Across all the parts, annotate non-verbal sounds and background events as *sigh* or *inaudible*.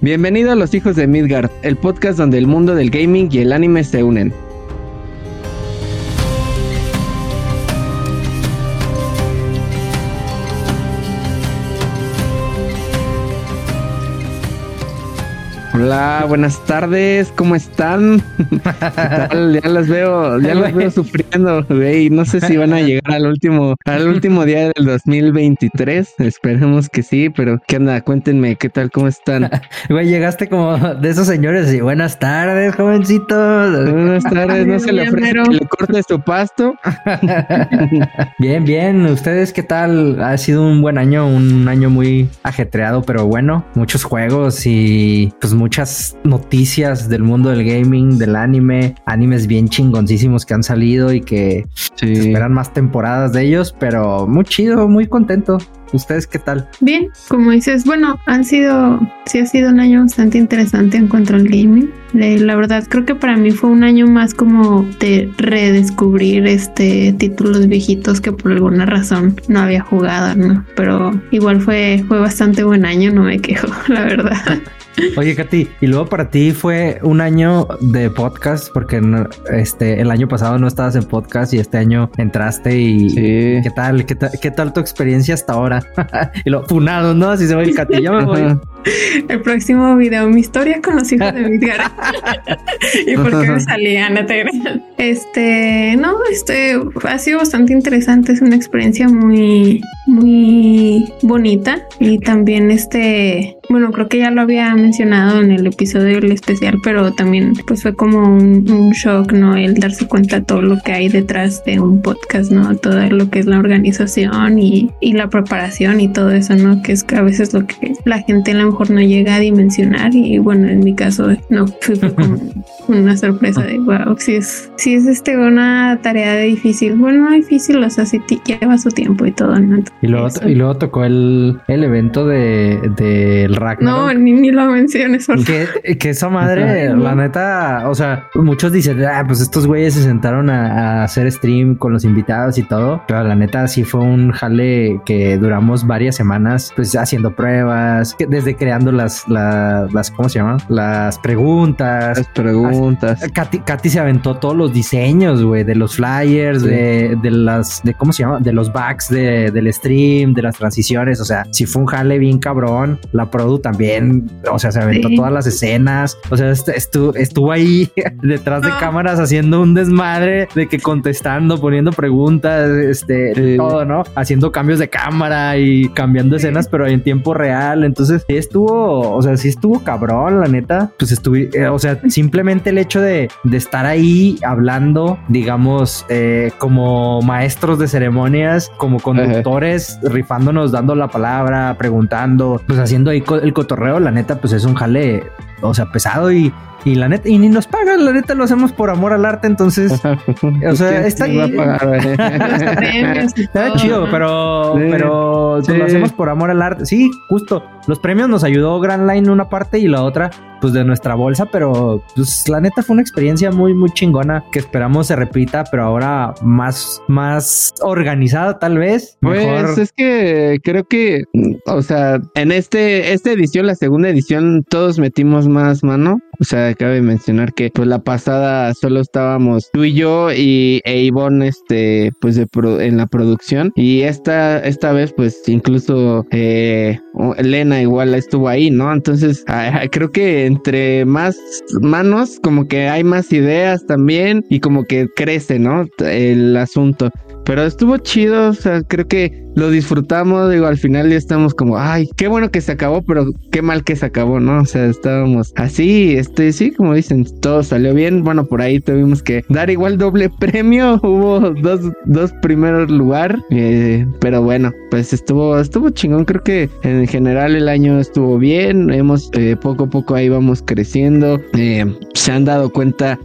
Bienvenido a Los Hijos de Midgard, el podcast donde el mundo del gaming y el anime se unen. Hola, buenas tardes, ¿cómo están? Ya las veo, ya las veo sufriendo, güey. No sé si van a llegar al último, al último día del 2023. Esperemos que sí, pero ¿qué onda? Cuéntenme, ¿qué tal? ¿Cómo están? *laughs* Güey, llegaste como de esos señores y buenas tardes, jovencitos. Buenas tardes, no se le ofrece que le corte su pasto. *laughs* bien, bien. ¿Ustedes qué tal? Ha sido un buen año, un año muy ajetreado, pero bueno, muchos juegos y pues muchas noticias del mundo del gaming, del anime, animes bien chingoncísimos que han salido y que esperan más temporadas de ellos, pero muy chido, muy contento. ¿Ustedes qué tal? Bien, como dices, bueno, han sido, sí ha sido un año bastante interesante en cuanto al gaming. La verdad, creo que para mí fue un año más como de redescubrir este títulos viejitos que por alguna razón no había jugado, ¿no? Pero igual fue, fue bastante buen año, no me quejo, *laughs* la verdad. *laughs* Oye, Katy, y luego para ti fue un año de podcast, porque este el año pasado no estabas en podcast y este año entraste y ¿qué tal? ¿Qué tal, qué tal tu experiencia hasta ahora? *laughs* y lo funado, ¿no? Así se va el Katy, ya me voy. *laughs* El próximo video, mi historia con los hijos de Midgar. *laughs* *laughs* y por qué me salía, no Este, no, este ha sido bastante interesante, es una experiencia muy, muy bonita y también este, bueno, creo que ya lo había mencionado en el episodio del especial, pero también pues fue como un, un shock, ¿no? El darse cuenta de todo lo que hay detrás de un podcast, ¿no? Todo lo que es la organización y, y la preparación y todo eso, ¿no? Que es que a veces lo que la gente en la mejor no llega a dimensionar y bueno, en mi caso no, *laughs* fue como una sorpresa de wow, si es, si es este una tarea difícil, bueno, no difícil, o sea, si lleva su tiempo y todo, ¿no? y, luego, y luego tocó el, el evento de, del No, ni, ni lo menciones, porque Que, esa madre, la neta, o sea, muchos dicen, ah, pues estos güeyes se sentaron a, a, hacer stream con los invitados y todo, pero la neta sí fue un jale que duramos varias semanas, pues haciendo pruebas, que desde creando las, las, ¿cómo se llama? Las preguntas. Las preguntas. Katy, se aventó todos los diseños, güey, de los flyers, de, de, las, de, ¿cómo se llama? De los backs de, del stream, de las transiciones. O sea, si fue un jale bien cabrón. La Produ también, o sea, se aventó todas las escenas. O sea, estuvo, estuvo ahí *laughs* detrás de cámaras haciendo un desmadre de que contestando, poniendo preguntas, este, todo, ¿no? Haciendo cambios de cámara y cambiando escenas, pero en tiempo real. Entonces, estuvo, o sea, sí estuvo cabrón, la neta. Pues estuve, eh, o sea, simplemente el hecho de, de estar ahí hablando, digamos, eh, como maestros de ceremonias, como conductores, rifándonos, dando la palabra, preguntando, pues haciendo ahí el cotorreo, la neta, pues es un jale, o sea, pesado y y la neta, y ni nos pagan, la neta lo hacemos por amor al arte, entonces, *laughs* o sea, está, está chido, pero, pero lo hacemos por amor al arte. Sí, justo. Los premios nos ayudó Grand Line una parte y la otra, pues de nuestra bolsa, pero pues la neta fue una experiencia muy, muy chingona que esperamos se repita, pero ahora más, más organizada tal vez. Pues es que creo que, o sea, en este, esta edición, la segunda edición, todos metimos más mano. O sea, cabe mencionar que pues la pasada solo estábamos tú y yo y e este pues de en la producción y esta esta vez pues incluso eh, Elena igual estuvo ahí, ¿no? Entonces *laughs* creo que entre más manos como que hay más ideas también y como que crece, ¿no? El asunto. Pero estuvo chido, o sea, creo que lo disfrutamos, digo, al final ya estamos como, ay, qué bueno que se acabó, pero qué mal que se acabó, ¿no? O sea, estábamos así, este, sí, como dicen, todo salió bien. Bueno, por ahí tuvimos que dar igual doble *laughs* premio, hubo dos, dos primeros lugar, eh, pero bueno, pues estuvo, estuvo chingón, creo que en general el año estuvo bien, hemos, eh, poco a poco ahí vamos creciendo, eh, se han dado cuenta,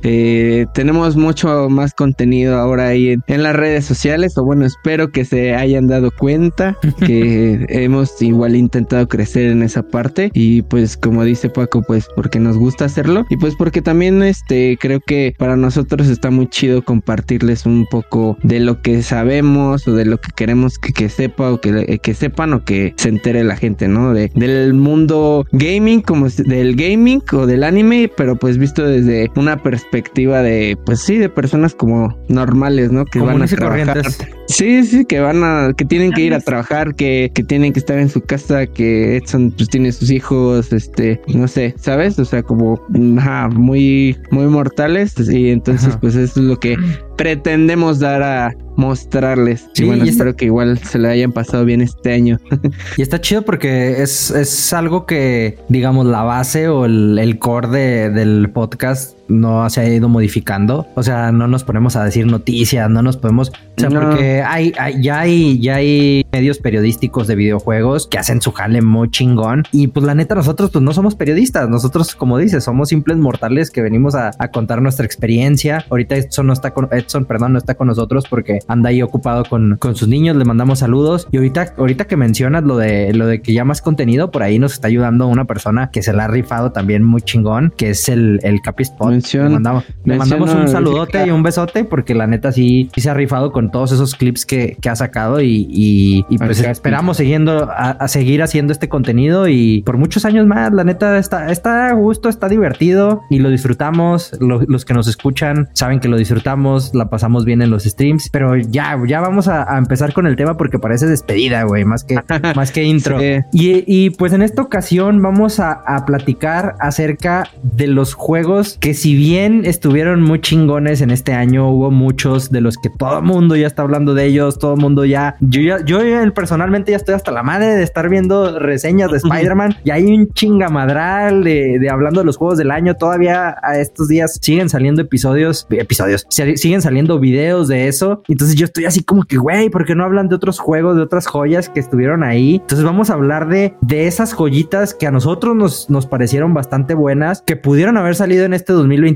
tenemos mucho más contenido ahora ahí en las redes sociales o bueno, espero que se hayan dado cuenta *laughs* que hemos igual intentado crecer en esa parte y pues como dice Paco, pues porque nos gusta hacerlo y pues porque también este creo que para nosotros está muy chido compartirles un poco de lo que sabemos o de lo que queremos que, que sepa o que, que sepan o que se entere la gente, ¿no? De, del mundo gaming como del gaming o del anime, pero pues visto desde una perspectiva de pues sí, de personas como normales, ¿no? Que van a trabajar. Sí, sí, que van a, que tienen que ir a trabajar, que, que tienen que estar en su casa, que Edson pues tiene sus hijos, este, no sé, ¿sabes? O sea, como muy, muy mortales. Y entonces, pues eso es lo que pretendemos dar a mostrarles. y bueno, espero que igual se le hayan pasado bien este año. *laughs* y está chido porque es, es algo que, digamos, la base o el, el core del podcast no se ha ido modificando. O sea, no nos ponemos a decir noticias, no nos podemos. O sea, porque hay, ya hay, ya hay medios periodísticos de videojuegos que hacen su jale muy chingón. Y pues la neta, nosotros pues no somos periodistas. Nosotros, como dices, somos simples mortales que venimos a, contar nuestra experiencia. Ahorita Edson no está con Perdón, no está con nosotros porque anda ahí ocupado con, con sus niños. Le mandamos saludos. Y ahorita, ahorita que mencionas lo de lo de que ya más contenido, por ahí nos está ayudando una persona que se la ha rifado también muy chingón, que es el, el Capispot le mandamos, un saludote y un besote porque la neta sí, se ha rifado con todos esos clips que, ha sacado y, pues esperamos siguiendo a, seguir haciendo este contenido y por muchos años más. La neta está, está a gusto, está divertido y lo disfrutamos. los que nos escuchan saben que lo disfrutamos, la pasamos bien en los streams, pero ya, ya vamos a, empezar con el tema porque parece despedida, güey, más que, *laughs* más que intro. Y, pues en esta ocasión vamos a, a platicar acerca de los juegos que si bien estuvieron muy chingones en este año, hubo muchos de los que todo el mundo ya está hablando de ellos, todo el mundo ya, yo ya, yo personalmente ya estoy hasta la madre de estar viendo reseñas de *laughs* Spider-Man y hay un chingamadral de, de hablando de los juegos del año, todavía a estos días siguen saliendo episodios, episodios, siguen saliendo videos de eso, entonces yo estoy así como que, güey, ¿por qué no hablan de otros juegos, de otras joyas que estuvieron ahí? Entonces vamos a hablar de, de esas joyitas que a nosotros nos, nos parecieron bastante buenas, que pudieron haber salido en este 2020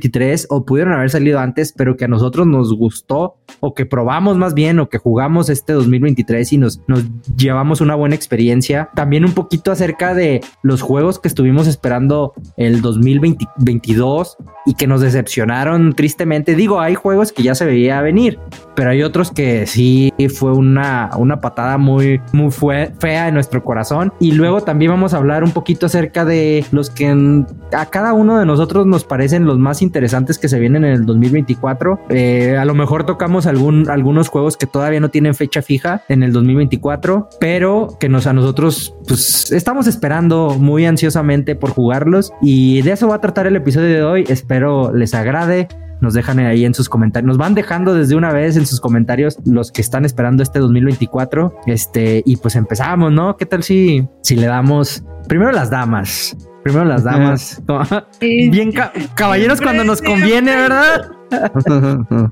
o pudieron haber salido antes, pero que a nosotros nos gustó o que probamos más bien o que jugamos este 2023 y nos, nos llevamos una buena experiencia. También un poquito acerca de los juegos que estuvimos esperando el 2022 y que nos decepcionaron tristemente. Digo, hay juegos que ya se veía venir, pero hay otros que sí fue una, una patada muy, muy fea en nuestro corazón. Y luego también vamos a hablar un poquito acerca de los que a cada uno de nosotros nos parecen los más interesantes que se vienen en el 2024. Eh, a lo mejor tocamos algún, algunos juegos que todavía no tienen fecha fija en el 2024, pero que nos a nosotros pues estamos esperando muy ansiosamente por jugarlos y de eso va a tratar el episodio de hoy. Espero les agrade nos dejan ahí en sus comentarios, nos van dejando desde una vez en sus comentarios los que están esperando este 2024. Este, y pues empezamos, ¿no? ¿Qué tal si, si le damos primero las damas? Primero las damas. *laughs* Bien caballeros cuando nos conviene, ¿verdad? *laughs*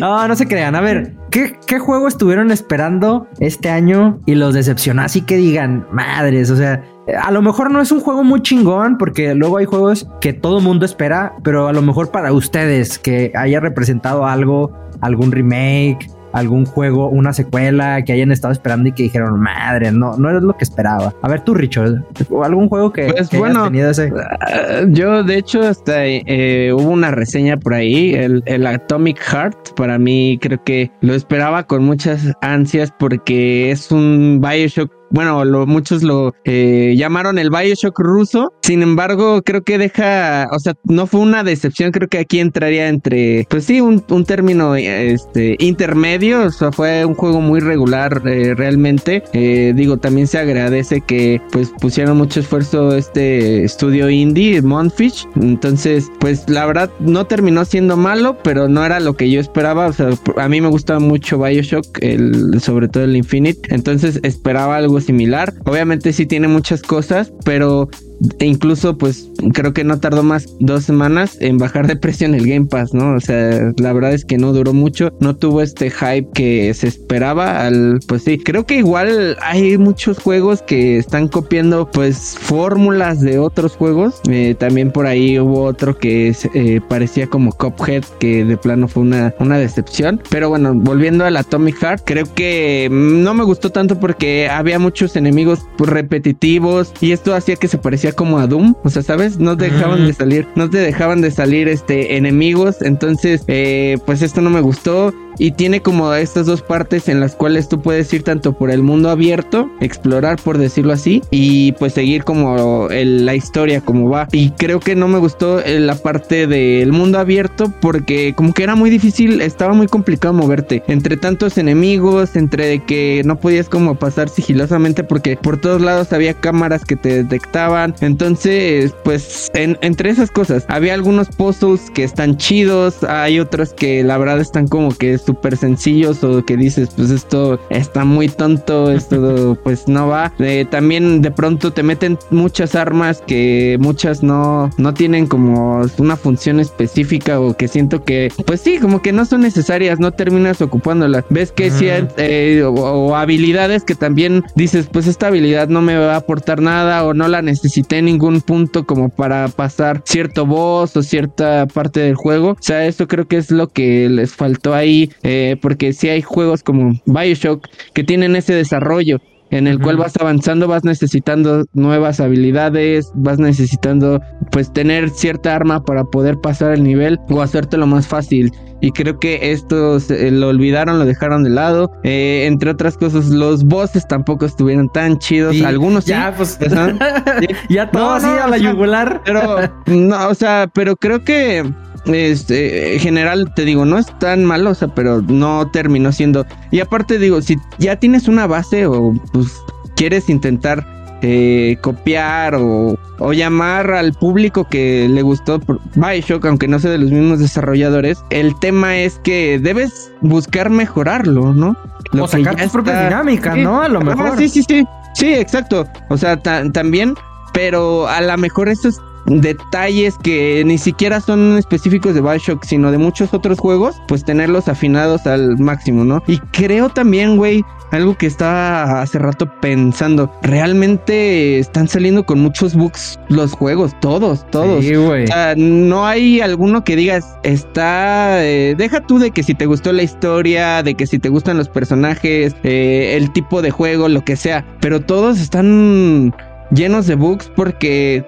no, no se crean. A ver, ¿qué, ¿qué, juego estuvieron esperando este año y los decepcionó? Así que digan, madres, o sea, a lo mejor no es un juego muy chingón porque luego hay juegos que todo mundo espera, pero a lo mejor para ustedes que haya representado algo, algún remake, algún juego, una secuela que hayan estado esperando y que dijeron, madre, no, no es lo que esperaba. A ver tú, Richard, algún juego que, pues, bueno, tenido ese. Ah, yo, de hecho, hasta eh, hubo una reseña por ahí, el, el, Atomic Heart, para mí creo que lo esperaba con muchas ansias porque es un Bioshock bueno, lo, muchos lo eh, llamaron el Bioshock ruso. Sin embargo, creo que deja, o sea, no fue una decepción. Creo que aquí entraría entre, pues sí, un, término este, intermedio. O sea, fue un juego muy regular eh, realmente. Eh, digo, también se agradece que pues pusieron mucho esfuerzo este estudio indie, Monfish. Entonces, pues la verdad no terminó siendo malo, pero no era lo que yo esperaba. O sea, a mí me gusta mucho Bioshock, el, sobre todo el Infinite. Entonces esperaba algo similar. Obviamente sí tiene muchas cosas, pero e incluso pues creo que no tardó más dos semanas en bajar de precio en el Game Pass, ¿no? O sea, la verdad es que no duró mucho, no tuvo este hype que se esperaba al, pues sí, creo que igual hay muchos juegos que están copiando pues fórmulas de otros juegos, eh, también por ahí hubo otro que eh, parecía como Cuphead, que de plano fue una, una decepción, pero bueno, volviendo al Atomic Heart, creo que no me gustó tanto porque había muchos enemigos repetitivos y esto hacía que se parecía como a Doom, o sea, ¿sabes? No dejaban de salir, no te dejaban de salir este enemigos, entonces eh, pues esto no me gustó y tiene como estas dos partes en las cuales tú puedes ir tanto por el mundo abierto, explorar por decirlo así, y pues seguir como la historia como va. Y creo que no me gustó eh, la parte del mundo abierto porque como que era muy difícil, estaba muy complicado moverte entre tantos enemigos, entre que no podías como pasar sigilosamente porque por todos lados había cámaras que te detectaban. Entonces, pues entre esas cosas, había algunos puzzles que están chidos, hay otros que la verdad están como que súper sencillos o que dices, pues esto está muy tonto, *laughs* esto pues no va. Eh, también de pronto te meten muchas armas que muchas no, no tienen como una función específica o que siento que, pues sí, como que no son necesarias, no terminas ocupándolas. Ves que si eh, o, habilidades que también dices, pues esta habilidad no me va a aportar nada o no la necesité en ningún punto como para pasar cierto boss o cierta parte del juego. O sea, eso creo que es lo que les faltó ahí eh, porque si hay juegos como Bioshock que tienen ese desarrollo en el cual vas avanzando, vas necesitando nuevas habilidades, vas necesitando pues tener cierta arma para poder pasar el nivel o hacértelo más fácil. Y creo que esto lo olvidaron, lo dejaron de lado. Eh, entre otras cosas, los bosses tampoco estuvieron tan chidos. Algunos ya, pues, *laughs* *laughs* ya todo así a la yugular. Pero, no, o sea, pero creo que este, en general te digo, no es tan malo, o sea, pero no terminó siendo. Y aparte digo, si ya tienes una base o pues quieres intentar eh, copiar o, o, llamar al público que le gustó Bioshock, aunque no sea de los mismos desarrolladores, el tema es que debes buscar mejorarlo, ¿no? o sacar tus propias dinámicas, ¿no? A lo mejor. sí, sí, sí. Sí, exacto. O sea, también, pero a lo mejor eso es detalles que ni siquiera son específicos de Bioshock, sino de muchos otros juegos, pues tenerlos afinados al máximo, ¿no? Y creo también, güey, algo que estaba hace rato pensando, realmente están saliendo con muchos bugs los juegos, todos, todos. Sí, güey. O sea, no hay alguno que digas, está, eh, deja tú de que si te gustó la historia, de que si te gustan los personajes, eh, el tipo de juego, lo que sea, pero todos están llenos de bugs porque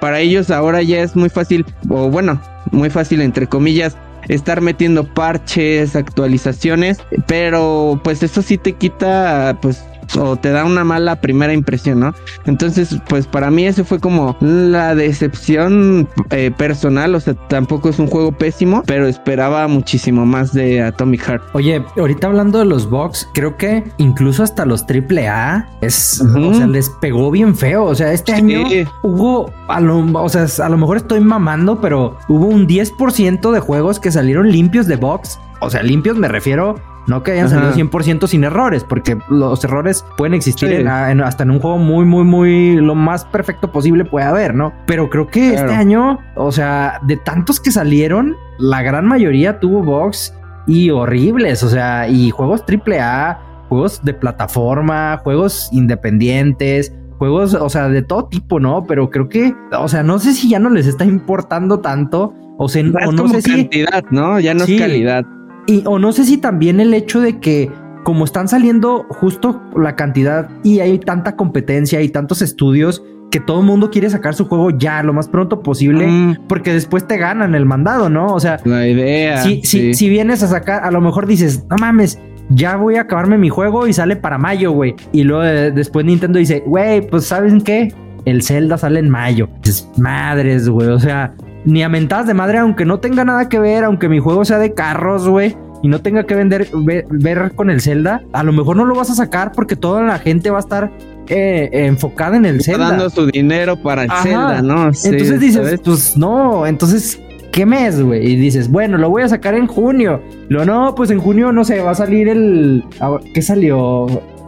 para ellos ahora ya es muy fácil, o bueno, muy fácil entre comillas, estar metiendo parches, actualizaciones, pero pues eso sí te quita pues o te da una mala primera impresión, ¿no? Entonces, pues para mí eso fue como la decepción eh, personal, o sea, tampoco es un juego pésimo, pero esperaba muchísimo más de Atomic Heart. Oye, ahorita hablando de los box, creo que incluso hasta los AAA es, o sea, les pegó bien feo, o sea, este año hubo, a lo, o sea, a lo mejor estoy mamando, pero hubo un 10% de juegos que salieron limpios de box, o sea, limpios me refiero no que hayan salido 100% sin errores, porque los errores pueden existir hasta en un juego muy, muy, muy lo más perfecto posible puede haber, ¿no? Pero creo que este año, o sea, de tantos que salieron, la gran mayoría tuvo box y horribles, o sea, y juegos AAA, juegos de plataforma, juegos independientes, juegos, o sea, de todo tipo, ¿no? Pero creo que, o sea, no sé si ya no les está importando tanto. O sea, o no sé cantidad, ¿no? Ya no es calidad. Y o no sé si también el hecho de que como están saliendo justo la cantidad y hay tanta competencia y tantos estudios que todo el mundo quiere sacar su juego ya lo más pronto posible mm. porque después te ganan el mandado, ¿no? O sea, la idea. Si, si, si vienes a sacar, a lo mejor dices, no mames, ya voy a acabarme mi juego y sale para mayo, güey. Y luego eh, después Nintendo dice, güey, pues ¿saben qué? El Zelda sale en mayo. Dices, madres, güey. O sea, ni a mentadas de madre, aunque no tenga nada que ver, aunque mi juego sea de carros, güey, y no tenga que vender, ver, con el Zelda, a lo mejor no lo vas a sacar porque toda la gente va a estar eh, enfocada en el Está Zelda. dando su dinero para el Zelda, ¿no? entonces dices, pues no, entonces, ¿qué mes, güey? Y dices, bueno, lo voy a sacar en junio. Lo no, pues en junio, no sé, va a salir el... ¿Qué salió?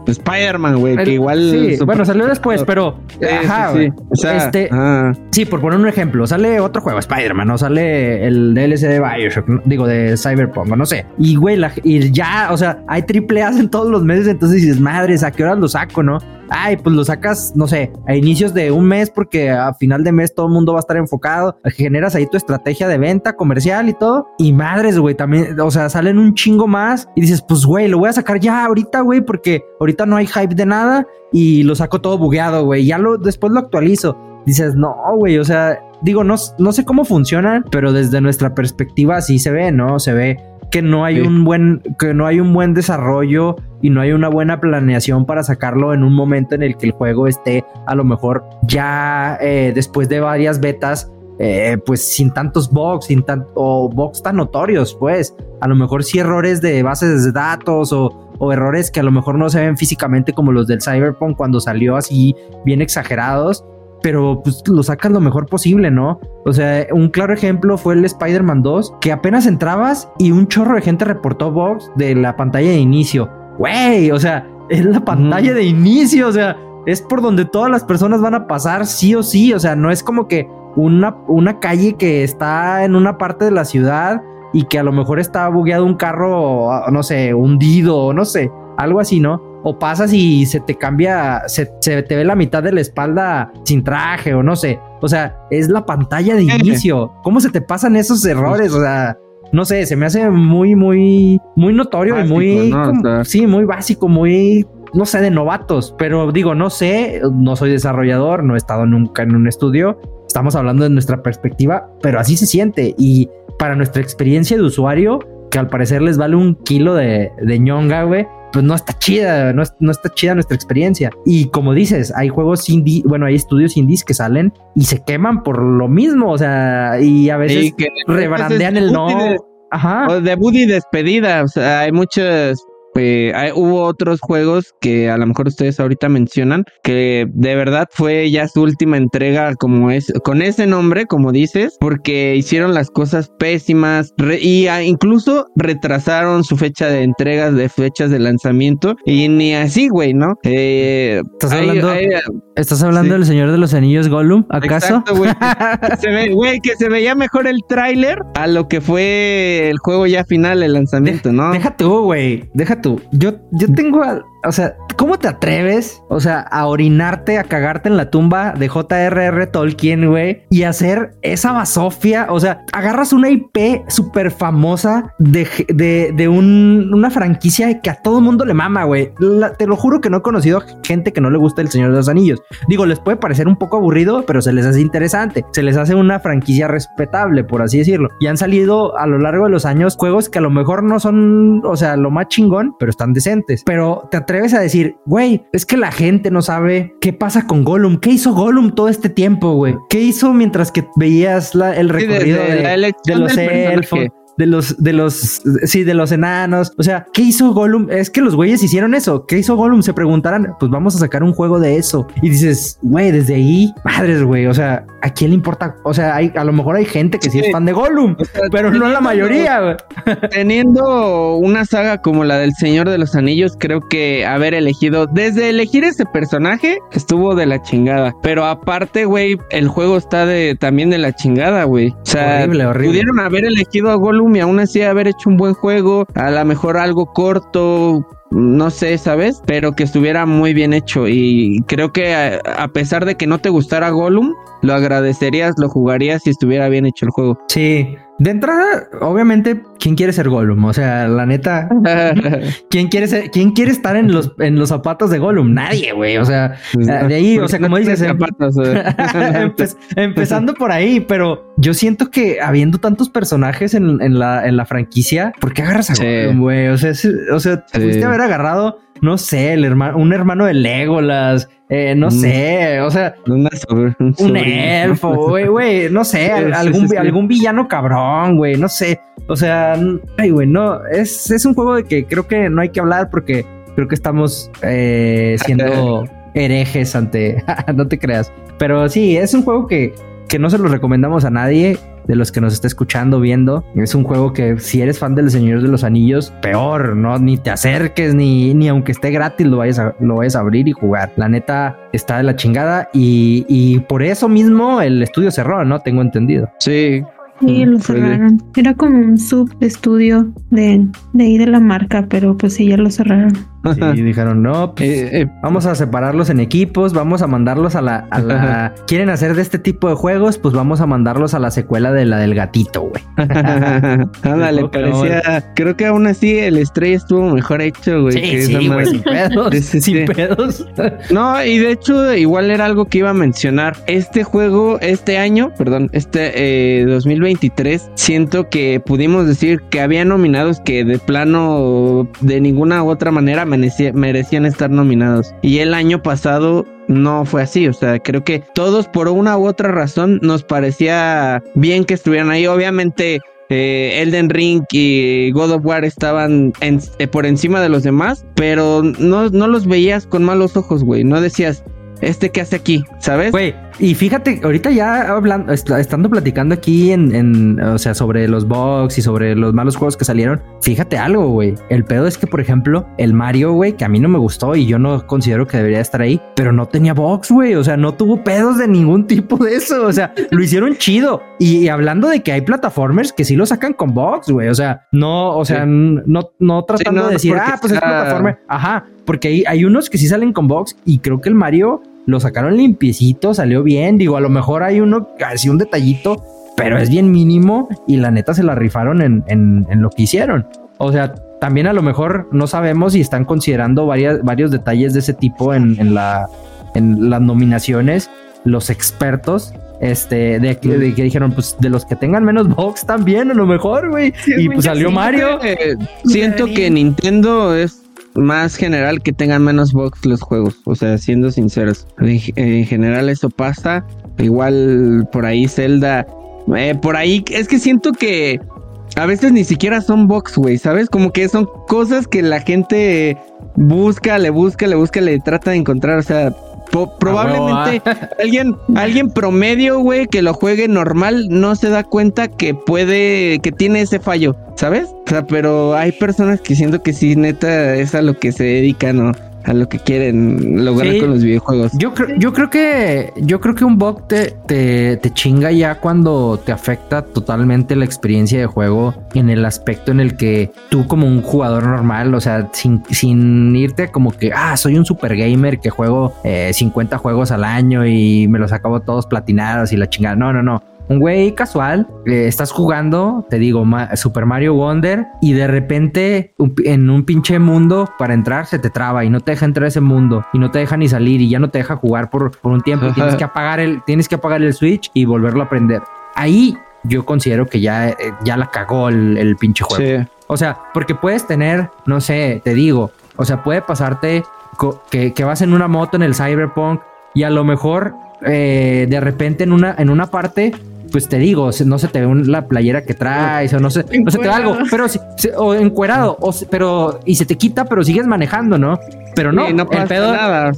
Spider-Man, güey, que igual. Sí, super- bueno, salió después, pero. Sí, ajá, sí, güey. sí. O sea, Este- ah, Sí, por poner un ejemplo, sale otro juego, Spider-Man, no sale el DLC de Bioshock, no- digo, de Cyberpunk, no sé. Y, güey, la- y ya, o sea, hay triple A en todos los meses, entonces dices, madres, ¿a qué horas lo saco, no? Ay, pues lo sacas, no sé, a inicios de un mes, porque a final de mes todo el mundo va a estar enfocado, generas ahí tu estrategia de venta comercial y todo. Y madres, güey, también, o sea, salen un chingo más y dices, pues, güey, lo voy a sacar ya ahorita, güey, porque ahorita no hay hype de nada y lo saco todo bugueado, güey. Ya lo, después lo actualizo dices, no, güey, o sea, digo, no, no sé cómo funcionan, pero desde nuestra perspectiva sí se ve, ¿no? Se ve que no hay Sí. un buen, que no hay un buen desarrollo y no hay una buena planeación para sacarlo en un momento en el que el juego esté a lo mejor ya eh, después de varias betas. eh, pues sin tantos bugs, sin tan, o bugs tan notorios, pues a lo mejor sí errores de bases de datos o, o errores que a lo mejor no se ven físicamente como los del Cyberpunk cuando salió así bien exagerados, pero pues lo sacas lo mejor posible, ¿no? O sea, un claro ejemplo fue el Spider-Man 2, que apenas entrabas y un chorro de gente reportó bugs de la pantalla de inicio. Güey, o sea, es la pantalla de inicio, o sea, es por donde todas las personas van a pasar sí o sí, o sea, no es como que una, una calle que está en una parte de la ciudad y que a lo mejor está bugueado un carro, no sé, hundido, o no sé, algo así, ¿no? O pasas y se te cambia, se, se te ve la mitad de la espalda sin traje, o no sé. O sea, es la pantalla de inicio. ¿Cómo se te pasan esos errores? O sea, no sé, se me hace muy, muy, muy notorio Básico, y muy, ¿no? O como- sea. sí, muy básico, muy, no sé, de novatos. Pero digo, no sé, no soy desarrollador, no he estado nunca en un estudio. Estamos hablando de nuestra perspectiva, pero así se siente. Y para nuestra experiencia de usuario, que al parecer les vale un kilo de, de ñonga, güey, pues no está chida, no, no está chida nuestra experiencia. Y como dices, hay juegos indie, bueno, hay estudios indies que salen y se queman por lo mismo, o sea, y a veces sí, que- rebrandean el no. Ajá. O debut y despedida. O sea, hay muchas. Eh, hay- hubo otros juegos que a lo mejor ustedes ahorita mencionan que de verdad fue ya su última entrega como es con ese nombre como dices porque hicieron las cosas pésimas re- y incluso retrasaron su fecha de entregas de fechas de lanzamiento y ni así güey no Eh, ¿Estás hay- hablando, hay- ¿Estás hablando sí. del Señor de los Anillos Gollum, acaso? Exacto, güey. *laughs* Se ve, güey, que se veía mejor el tráiler a lo que fue el juego ya final, el lanzamiento, ¿no? Deja tú, güey. Deja tú. Yo, yo tengo, al- o sea, ¿cómo te atreves? O sea, a orinarte, a cagarte en la tumba de J.R.R. Tolkien, güey, y hacer esa basofia. O sea, agarras una IP súper famosa de, de, de un- una franquicia que a todo mundo le mama, güey. Te lo juro que no he conocido gente que no le gusta el Señor de los Anillos. Digo, les puede parecer un poco aburrido, pero se les hace interesante. Se les hace una franquicia respetable, por así decirlo. Y han salido a lo largo de los años juegos que a lo mejor no son, o sea, lo más chingón, pero están decentes. Pero te atreves a decir, güey, es que la gente no sabe qué pasa con Gollum. ¿Qué hizo Gollum todo este tiempo, güey? ¿Qué hizo mientras que veías la- el Sí, recorrido de, la de los elfos? De los, de los, sí, de los enanos. O sea, ¿qué hizo Gollum? Es que los güeyes hicieron eso. ¿Qué hizo Gollum? Se preguntarán, pues vamos a sacar un juego de eso. Y dices, güey, desde ahí, madres, güey. O sea, ¿a quién le importa? O sea, hay, a lo mejor hay gente que sí, Sí. es fan de Gollum, O sea, pero no la mayoría, güey. Teniendo una saga como la del Señor de los Anillos, creo que haber elegido, desde elegir ese personaje, estuvo de la chingada. Pero aparte, güey, el juego está de también de la chingada, güey. O sea, Horrible, horrible. pudieron haber elegido a Gollum y aún así haber hecho un buen juego, a lo mejor algo corto, no sé, ¿sabes? Pero que estuviera muy bien hecho. Y creo que a, a pesar de que no te gustara Gollum, lo agradecerías, lo jugarías si estuviera bien hecho el juego. Sí. De entrada, obviamente, ¿quién quiere ser Gollum? O sea, la neta, *laughs* ¿quién quiere ser, quién quiere estar en los, en los zapatos de Gollum? Nadie, güey. O sea, de ahí, o sea, como dices, em- Zapatos, eh. *laughs* Empe- empezando por ahí, pero yo siento que habiendo tantos personajes en, en la, en la franquicia, ¿por qué agarras a Sí. Gollum, güey? O sea, o sea, te Sí. pudiste haber agarrado, no sé, el hermano, un hermano de Legolas, eh, no Mm. sé, o sea, Una sobre- un elfo, güey, güey, no sé, *laughs* Sí, algún, sí, sí. algún villano cabrón, güey, no sé, o sea, ay, güey, no, es, es un juego de que creo que no hay que hablar porque creo que estamos eh, *laughs* siendo herejes ante, *laughs* no te creas, pero sí, es un juego que, que no se lo recomendamos a nadie. De los que nos está escuchando, viendo. Es un juego que si eres fan del Señor de los Anillos, peor, no ni te acerques ni, ni aunque esté gratis lo vayas a, lo vayas a abrir y jugar. La neta está de la chingada y, y por eso mismo el estudio cerró, ¿no? Tengo entendido. Sí, Sí, lo cerraron. Era como un sub estudio de, de ahí de la marca, pero pues sí, ya lo cerraron. Y *laughs* dijeron, no, pues, eh, eh, vamos a separarlos en equipos, vamos a mandarlos a la, a la... ¿Quieren hacer de este tipo de juegos? Pues vamos a mandarlos a la secuela de la del gatito, güey. *laughs* Ándale, parecía... Creo que aún así el estrella estuvo mejor hecho, güey. Sí, sí, güey, sin pedos. *laughs* sin pedos. no, y de hecho, igual era algo que iba a mencionar. Este juego, este año, perdón, este eh, 2023, siento que pudimos decir que había nominados que de plano, de ninguna u otra manera merecían estar nominados. Y el año pasado no fue así. O sea, creo que todos por una u otra razón nos parecía bien que estuvieran ahí. Obviamente. Eh, Elden Ring y God of War estaban eh, por encima de los demás, pero no, no los veías con malos ojos, güey. No decías, ¿este qué hace aquí? ¿Sabes? Güey, y fíjate, ahorita ya hablando, estando platicando aquí en, en, o sea, sobre los bugs y sobre los malos juegos que salieron, fíjate algo, güey. El pedo es que, por ejemplo, el Mario, güey, que a mí no me gustó y yo no considero que debería estar ahí, pero no tenía bugs, güey. O sea, no tuvo pedos de ningún tipo de eso. O sea, *laughs* lo hicieron chido. Y, hablando de que hay plataformers que sí lo sacan con bugs, güey. O sea, no, o sea, no, no tratando de decir, ah, pues es plataformer. Ajá, porque hay, hay unos que sí salen con bugs y creo que el Mario lo sacaron limpiecito, salió bien. Digo, a lo mejor hay uno, así un detallito, pero es bien mínimo y la neta se la rifaron en, en, lo que hicieron. O sea, también a lo mejor no sabemos si están considerando varias, varios detalles de ese tipo en, en, la, en las nominaciones, los expertos. Este, de, que dijeron, pues de los que tengan menos box también, a lo mejor, güey. y pues salió Mario. siento que Nintendo es más general que tengan menos bugs los juegos. O sea, siendo sinceros. En, general eso pasa. Igual por ahí Zelda. Eh, por ahí es que siento que a veces ni siquiera son bugs, güey, ¿sabes? Como que son cosas que la gente busca, le busca, le busca, le trata de encontrar. O sea, probablemente *laughs* alguien, alguien promedio, güey, que lo juegue normal, no se da cuenta que puede, que tiene ese fallo, ¿sabes? O sea, pero hay personas que siento que sí, neta, es a lo que se dedican, ¿no? A lo que quieren lograr con los videojuegos. Yo creo, yo creo que, yo creo que un bug te, te, te, chinga ya cuando te afecta totalmente la experiencia de juego en el aspecto en el que tú como un jugador normal, o sea, sin, sin irte como que, ah, soy un super gamer que juego 50 eh, juegos al año y me los acabo todos platinados y la chingada. No, no, no un güey casual, eh, estás jugando, te digo, Super Mario Wonder, y de repente en un pinche mundo para entrar se te traba y no te deja entrar a ese mundo y no te deja ni salir y ya no te deja jugar por, por un tiempo. tienes que apagar el, tienes que apagar el Switch y volverlo a aprender. Ahí yo considero que ya, eh, ya la cagó el, pinche juego. O sea, porque puedes tener, no sé, te digo, o sea, puede pasarte que, que vas en una moto en el Cyberpunk y a lo mejor eh, de repente en una, en una parte pues te digo, no se te ve la playera que traes o no se, no se te ve algo, pero si, o encuerado, o, pero y se te quita, pero sigues manejando, ¿no? Pero no, no pasa nada.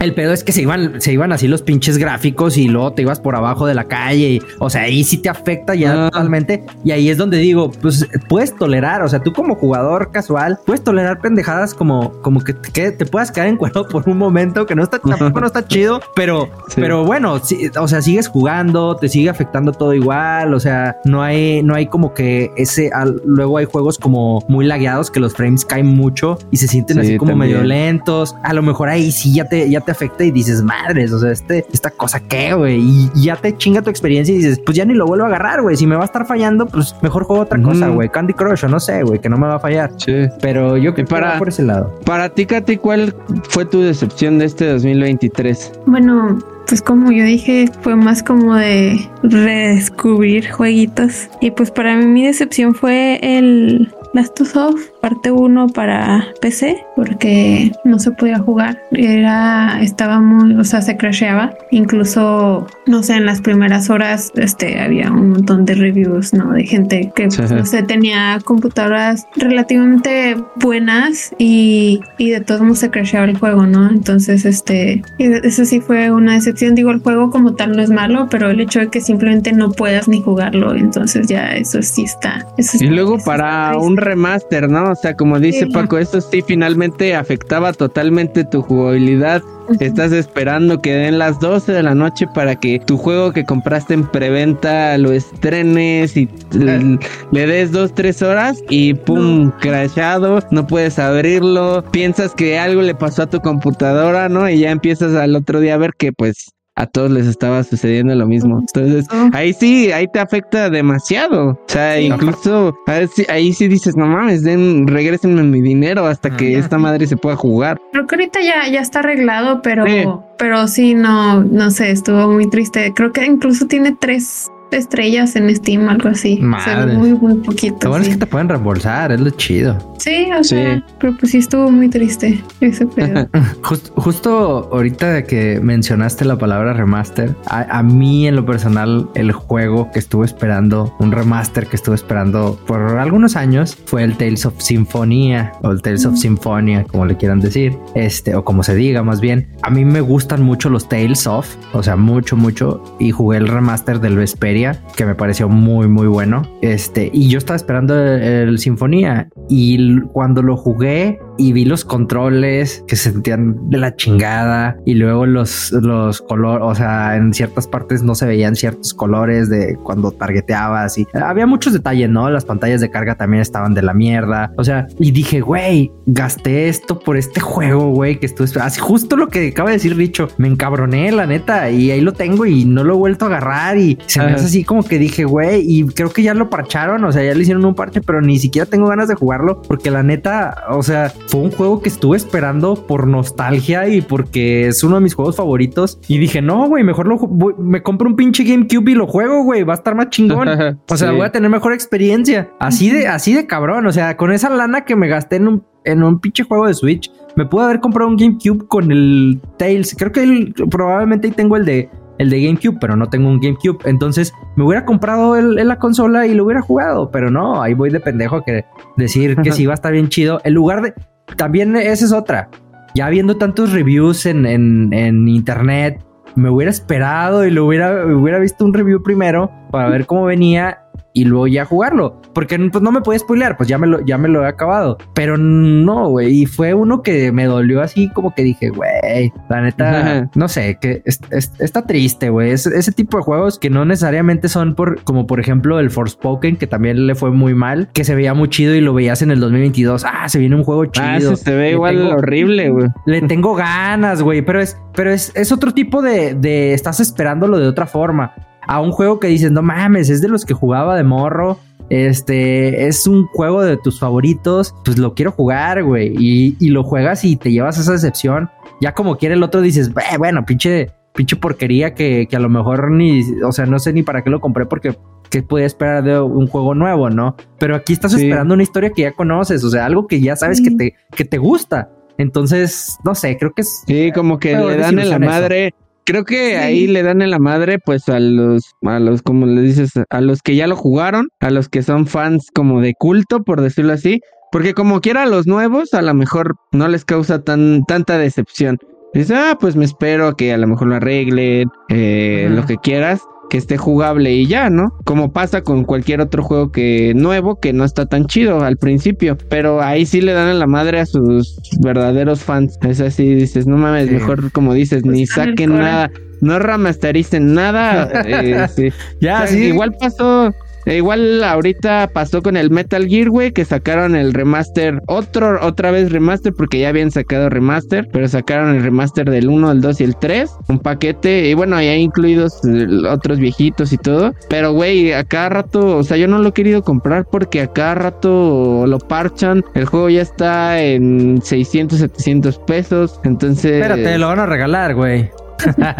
El pedo es que se iban, se iban así los pinches gráficos y luego te ibas por abajo de la calle. Y, o sea, ahí sí te afecta ya ah. totalmente. Y ahí es donde digo, pues puedes tolerar. O sea, tú como jugador casual, puedes tolerar pendejadas como, como que te, te puedas quedar en cuero por un momento, que no está, tampoco no está chido, pero, pero bueno, o sea, sigues jugando, te sigue afectando todo igual. O sea, no hay, no hay como que ese. luego hay juegos como muy lagueados que los frames caen mucho y se sienten así como medio lentos. A lo mejor ahí sí ya te, ya te afecta y dices, madres, o sea, este, esta cosa qué, güey, y ya te chinga tu experiencia y dices, pues ya ni lo vuelvo a agarrar, güey, si me va a estar fallando, pues mejor juego otra cosa, güey, Candy Crush o no sé, güey, que no me va a fallar. Sí. Pero yo que para por ese lado. Para ti, Katy, ¿cuál fue tu decepción de este 2023? Bueno, pues como yo dije, fue más como de redescubrir jueguitos. Y pues para mí mi decepción fue el Last of parte 1 para PC porque no se podía jugar. Era, estaba muy, o sea, se crasheaba. Incluso, no sé, en las primeras horas este, había un montón de reviews, ¿no? De gente que, no sé, tenía computadoras relativamente buenas y, y de todos modos se crasheaba el juego, ¿no? Entonces, este, eso sí fue una decepción. Digo, el juego como tal no es malo, pero el hecho de que simplemente no puedas ni jugarlo, entonces ya eso sí está. y luego para un remaster, ¿no? O sea, como dice Paco, esto sí finalmente afectaba totalmente tu jugabilidad. Estás esperando que den las 12 de la noche para que tu juego que compraste en preventa lo estrenes y le, des 2, 3 horas y pum, crashado, no puedes abrirlo, piensas que algo le pasó a tu computadora, ¿no? Y ya empiezas al otro día a ver que pues a todos les estaba sucediendo lo mismo. Entonces, ahí sí, ahí te afecta demasiado. O sea, incluso ahí sí, dices, no mames, den, regrésenme mi dinero hasta que esta madre se pueda jugar. Creo que ahorita ya, ya está arreglado, pero, pero sí, no, no sé, estuvo muy triste. Creo que incluso tiene tres estrellas en Steam, algo así. Madre. muy, muy poquito. Lo bueno es que te pueden reembolsar, es lo chido. Sí, o sea, pero pues sí estuvo muy triste ese pedo. *laughs* justo ahorita que mencionaste la palabra remaster, a, mí en lo personal, el juego que estuve esperando, un remaster que estuve esperando por algunos años, fue el Tales of Symphonia o el Tales of Symphonia, como le quieran decir, este, o como se diga más bien. A mí me gustan mucho los Tales of, o sea, mucho, mucho, y jugué el remaster del Vesperia que me pareció muy, muy bueno. Este, y yo estaba esperando el, Sinfonía y cuando lo jugué y vi los controles que se sentían de la chingada y luego los, los colores, o sea, en ciertas partes no se veían ciertos colores de cuando targeteabas y había muchos detalles, ¿no? Las pantallas de carga también estaban de la mierda. O sea, y dije, güey, gasté esto por este juego, güey, que estuve así justo lo que acaba de decir Richo, me encabroné, la neta, y ahí lo tengo y no lo he vuelto a agarrar y se me hace así como que dije, güey, y creo que ya lo parcharon, o sea, ya le hicieron un parche, pero ni siquiera tengo ganas de jugarlo porque la neta, o sea, fue un juego que estuve esperando por nostalgia y porque es uno de mis juegos favoritos. Y dije, no, güey, mejor lo, me compro un pinche GameCube y lo juego, güey, va a estar más chingón. *laughs* o sea, voy a tener mejor experiencia. Así de, así de cabrón, o sea, con esa lana que me gasté en un en un pinche juego de Switch. Me pude haber comprado un GameCube con el Tails. Creo que probablemente ahí tengo el de el de GameCube, pero no tengo un GameCube. Entonces me hubiera comprado el, la consola y lo hubiera jugado, pero no, ahí voy de pendejo que decir que *laughs* sí va a estar bien chido. En lugar de. También esa es otra. Ya viendo tantos reviews en, en, internet, me hubiera esperado y lo hubiera, hubiera visto un review primero para ver cómo venía y luego ya jugarlo. Porque pues, no me puede spoilear, pues ya me lo, ya me lo he acabado. Pero no, güey. Y fue uno que me dolió así como que dije, güey, la neta, *laughs* no sé, que está triste, güey. Es, ese tipo de juegos que no necesariamente son por, como por ejemplo el Forspoken, que también le fue muy mal, que se veía muy chido y lo veías en el 2022. Ah, se viene un juego ah, chido. Ah, se ve igual horrible, güey. Le tengo ganas, güey. Pero es, pero es, es otro tipo de, de, estás esperándolo de otra forma a un juego que dices, no mames, es de los que jugaba de morro. Este es un juego de tus favoritos, pues lo quiero jugar, güey. Y, lo juegas y te llevas esa decepción. Ya como quiere el otro, dices, bueno, pinche, pinche porquería que, a lo mejor ni, o sea, no sé ni para qué lo compré porque que podía esperar de un juego nuevo, ¿no? Pero aquí estás esperando una historia que ya conoces, o sea, algo que ya sabes que, te, que te gusta. Entonces, no sé, creo que es. Sí, como que le dan en la madre. Creo que ahí le dan en la madre, pues a los, a los, como le dices, a los que ya lo jugaron, a los que son fans como de culto, por decirlo así, porque como quiera a los nuevos, a lo mejor no les causa tan, tanta decepción. Dice, ah, pues me espero que a lo mejor lo arreglen, eh, lo que quieras que esté jugable y ya, ¿no? Como pasa con cualquier otro juego que nuevo que no está tan chido al principio, pero ahí sí le dan a la madre a sus verdaderos fans. Es así, dices, no mames, mejor como dices, ni pues saquen nada, no remastericen nada. *laughs* eh, Ya, sí. Igual pasó e igual ahorita pasó con el Metal Gear, güey, que sacaron el remaster, otro, otra vez remaster, porque ya habían sacado remaster, pero sacaron el remaster del 1, el 2 y el 3, un paquete, y bueno, ya incluidos otros viejitos y todo, pero güey, a cada rato, o sea, yo no lo he querido comprar porque a cada rato lo parchan, el juego ya está en 600, 700 pesos, entonces... Espérate, lo van a regalar, güey.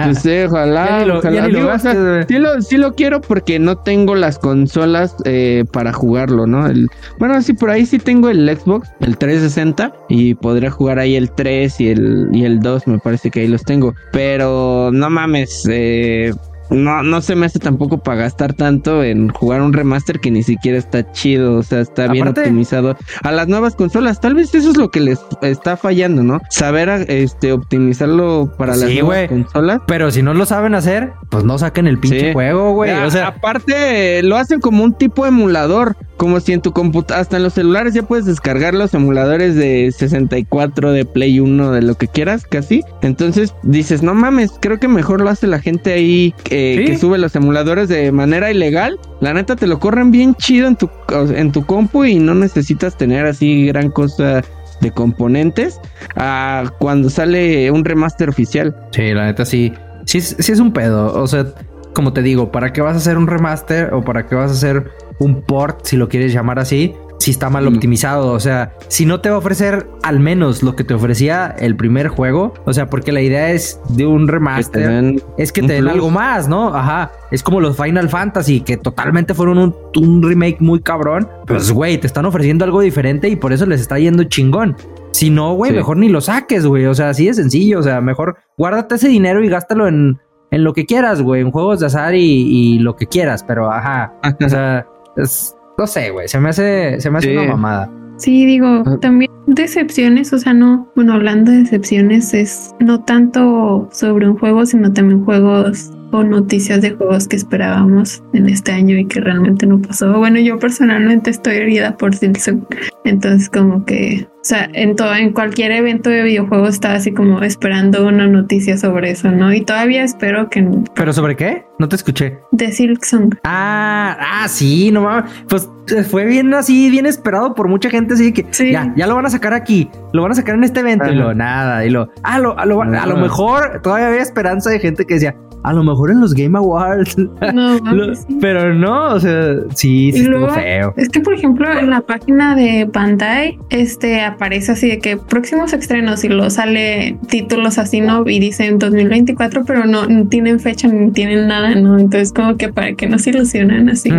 Pues sí, ojalá, ojalá. sí, lo, quiero porque no tengo las consolas eh, para jugarlo, ¿no? El, bueno, sí, por ahí sí tengo el Xbox, el 360, y podría jugar ahí el 3 y el, y el 2, me parece que ahí los tengo. Pero no mames, eh, no, no se me hace tampoco para gastar tanto en jugar un remaster que ni siquiera está chido, o sea, está bien optimizado a las nuevas consolas. Tal vez eso es lo que les está fallando, ¿no? Saber este optimizarlo para las nuevas consolas. Pero si no lo saben hacer, pues no saquen el pinche juego, güey. O sea, aparte lo hacen como un tipo emulador, como si en tu computadora, hasta en los celulares ya puedes descargar los emuladores de 64, de Play 1, de lo que quieras, casi. Entonces dices, no mames, creo que mejor lo hace la gente ahí. Eh, que sube los emuladores de manera ilegal, la neta te lo corren bien chido en tu, en tu compu y no necesitas tener así gran cosa de componentes a cuando sale un remaster oficial. Sí, la neta sí. Sí, sí es un pedo. O sea, como te digo, ¿para qué vas a hacer un remaster o para qué vas a hacer un port, si lo quieres llamar así? Si está mal optimizado. O sea, si no te va a ofrecer al menos lo que te ofrecía el primer juego, o sea, porque la idea es de un remaster, es que te den algo más, ¿no? Ajá. Es como los Final Fantasy, que totalmente fueron un, remake muy cabrón. Pues, güey, te están ofreciendo algo diferente y por eso les está yendo chingón. Si no, güey, mejor ni lo saques, güey. O sea, así de sencillo. O sea, mejor guárdate ese dinero y gástalo en, en lo que quieras, güey. En juegos de azar y, y lo que quieras. Pero, ajá. o sea, es, no sé, güey, se me hace, se me hace una mamada. Sí, digo, ah. también decepciones, o sea, no, bueno, hablando de decepciones es no tanto sobre un juego, sino también juegos o noticias de juegos que esperábamos en este año y que realmente no pasó. Bueno, yo personalmente estoy herida por Silson, entonces como que, o sea, en todo, en cualquier evento de videojuegos estaba así como esperando una noticia sobre eso, ¿no? Y todavía espero que. ¿Pero sobre qué? No te escuché. De Silksong. Ah, ah, sí, no mames. Pues eh, fue bien así, bien esperado por mucha gente, así que ya, ya lo van a sacar aquí, lo van a sacar en este evento y lo nada, y lo, ah, lo, a lo, a lo mejor todavía había esperanza de gente que decía, a lo mejor en los Game Awards. No, *laughs* pero no, o sea, sí, sí estuvo feo. Es que, por ejemplo, en la página de Bandai, este aparece así de que próximos estrenos y lo sale títulos así, ¿no? Y dicen 2024, pero no, tienen fecha ni tienen nada, ¿no? Entonces, como que para que no se ilusionen así.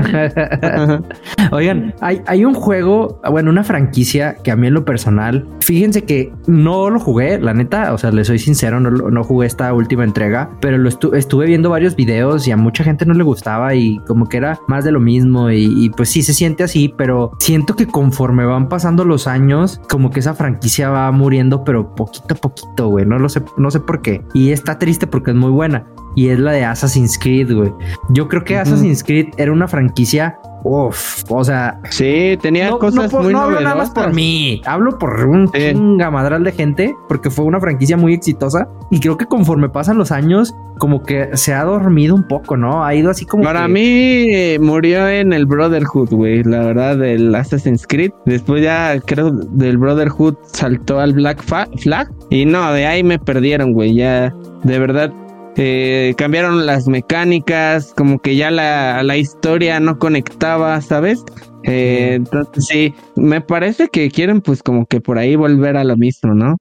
*laughs* Oigan, hay, hay un juego, bueno, una franquicia que a mí en lo personal, fíjense que no lo jugué, la neta, o sea, le soy sincero, no, no jugué esta última entrega, pero lo estuve estuve viendo varios videos y a mucha gente no le gustaba y como que era más de lo mismo y, pues sí se siente así, pero siento que conforme van pasando los años, como que esa franquicia va muriendo, pero poquito a poquito, güey, no lo sé, no sé por qué. Y está triste porque es muy buena y es la de Assassin's Creed, güey. Yo creo que Assassin's Creed era una franquicia Uf, o sea. Sí, tenía cosas muy No hablo nada más por mí, hablo por un chingamadral de gente, porque fue una franquicia muy exitosa. Y creo que conforme pasan los años, como que se ha dormido un poco, ¿no? Ha ido así como. Para mí, eh, murió en el Brotherhood, güey, la verdad, del Assassin's Creed. Después ya, creo, del Brotherhood saltó al Black Flag. Y no, de ahí me perdieron, güey. Ya, de verdad, eh, cambiaron las mecánicas, como que ya la, la historia no conectaba, ¿sabes? Eh, entonces sí, me parece que quieren pues como que por ahí volver a lo mismo, ¿no?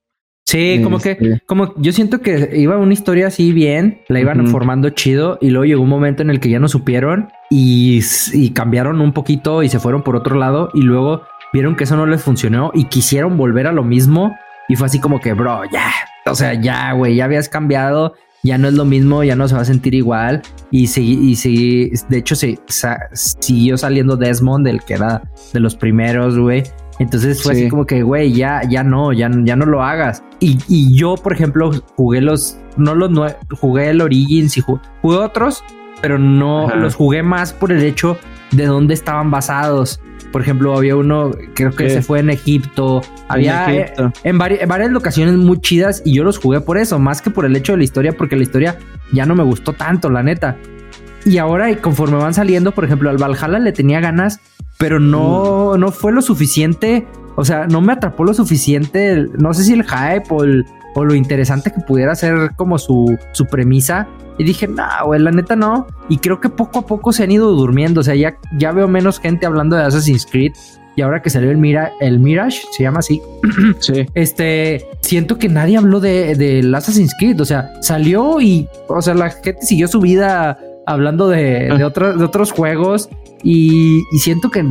Sí, como que, este. como yo siento que iba una historia así bien, la iban formando chido y luego llegó un momento en el que ya no supieron y, y cambiaron un poquito y se fueron por otro lado y luego vieron que eso no les funcionó y quisieron volver a lo mismo y fue así como que, bro, ya, o sea, ya, güey, ya habías cambiado ya no es lo mismo, ya no se va a sentir igual. Y sí, y de hecho, se, siguió saliendo Desmond, el que era de los primeros, güey. Entonces fue así como que, güey, ya, ya no, ya, ya no lo hagas. Y, y yo, por ejemplo, jugué los, no los, jugué el Origins y jugué, otros, pero no los jugué más por el hecho de dónde estaban basados. Por ejemplo, había uno, creo que se fue en Egipto. Había eh, en, varias locaciones muy chidas y yo los jugué por eso, más que por el hecho de la historia, porque la historia ya no me gustó tanto, la neta. Y ahora, conforme van saliendo, por ejemplo, al Valhalla le tenía ganas, pero no, mm. no fue lo suficiente. O sea, no me atrapó lo suficiente. No sé si el hype o, o lo interesante que pudiera ser como su, su premisa y dije, no, güey, la neta no. Y creo que poco a poco se han ido durmiendo. O sea, ya, ya veo menos gente hablando de Assassin's Creed. y ahora que salió el Mira, el Mirage, se llama así. *clears throat* Sí. Este, siento que nadie habló de, del Assassin's Creed, o sea, salió y, o sea, la gente siguió su vida hablando de, de, otros, de otros juegos y, y siento que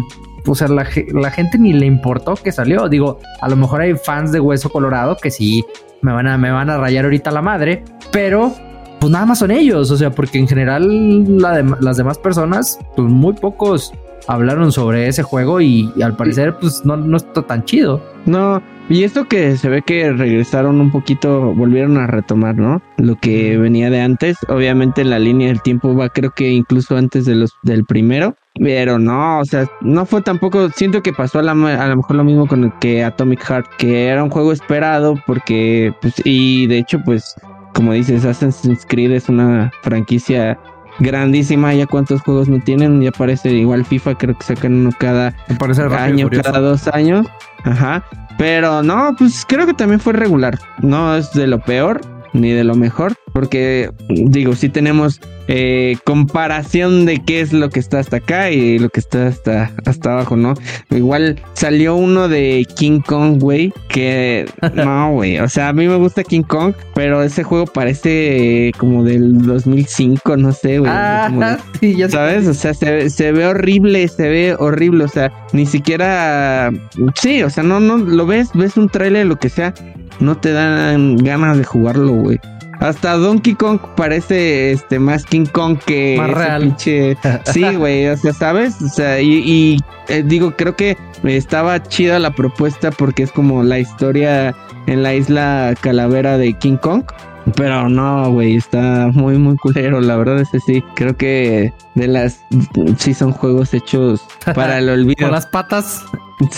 o sea, la, la, gente ni le importó que salió. Digo, a lo mejor hay fans de Hueso Colorado que sí me van a, me van a rayar ahorita la madre, pero pues nada más son ellos. O sea, porque en general la de, las demás personas, pues muy pocos hablaron sobre ese juego y, y al parecer, pues no, no está tan chido. No, y esto que se ve que regresaron un poquito, volvieron a retomar, ¿no? Lo que venía de antes. Obviamente la línea del tiempo va, creo que incluso antes de los del primero. Pero no, o sea, no fue tampoco. Siento que pasó a, la, a lo mejor lo mismo con el que Atomic Heart, que era un juego esperado porque, pues, y de hecho, pues, como dices, Assassin's Creed es una franquicia grandísima. Ya cuántos juegos no tienen, ya parece igual FIFA, creo que sacan uno cada año, cada dos años. Ajá. Pero no, pues creo que también fue regular. No es de lo peor ni de lo mejor. Porque, digo, sí tenemos eh, comparación de qué es lo que está hasta acá y lo que está hasta, hasta abajo, ¿no? Igual salió uno de King Kong, güey, que *laughs* no, güey. O sea, a mí me gusta King Kong, pero ese juego parece como del 2005, no sé, güey. Ah, *laughs* sí, ya ¿Sabes? O sea, se, se ve horrible, se ve horrible. O sea, ni siquiera. Sí, o sea, no, no, lo ves, ves un trailer, lo que sea, no te dan ganas de jugarlo, güey. Hasta Donkey Kong parece este más King Kong que más real. Pinche... *laughs* Sí, güey, o sea, ¿sabes? O sea, y, y eh, digo, creo que estaba chida la propuesta porque es como la historia en la isla calavera de King Kong. Pero no, güey, está muy, muy culero. La verdad es que sí. Creo que de las. Sí, son juegos hechos *laughs* para el olvido. Con las patas.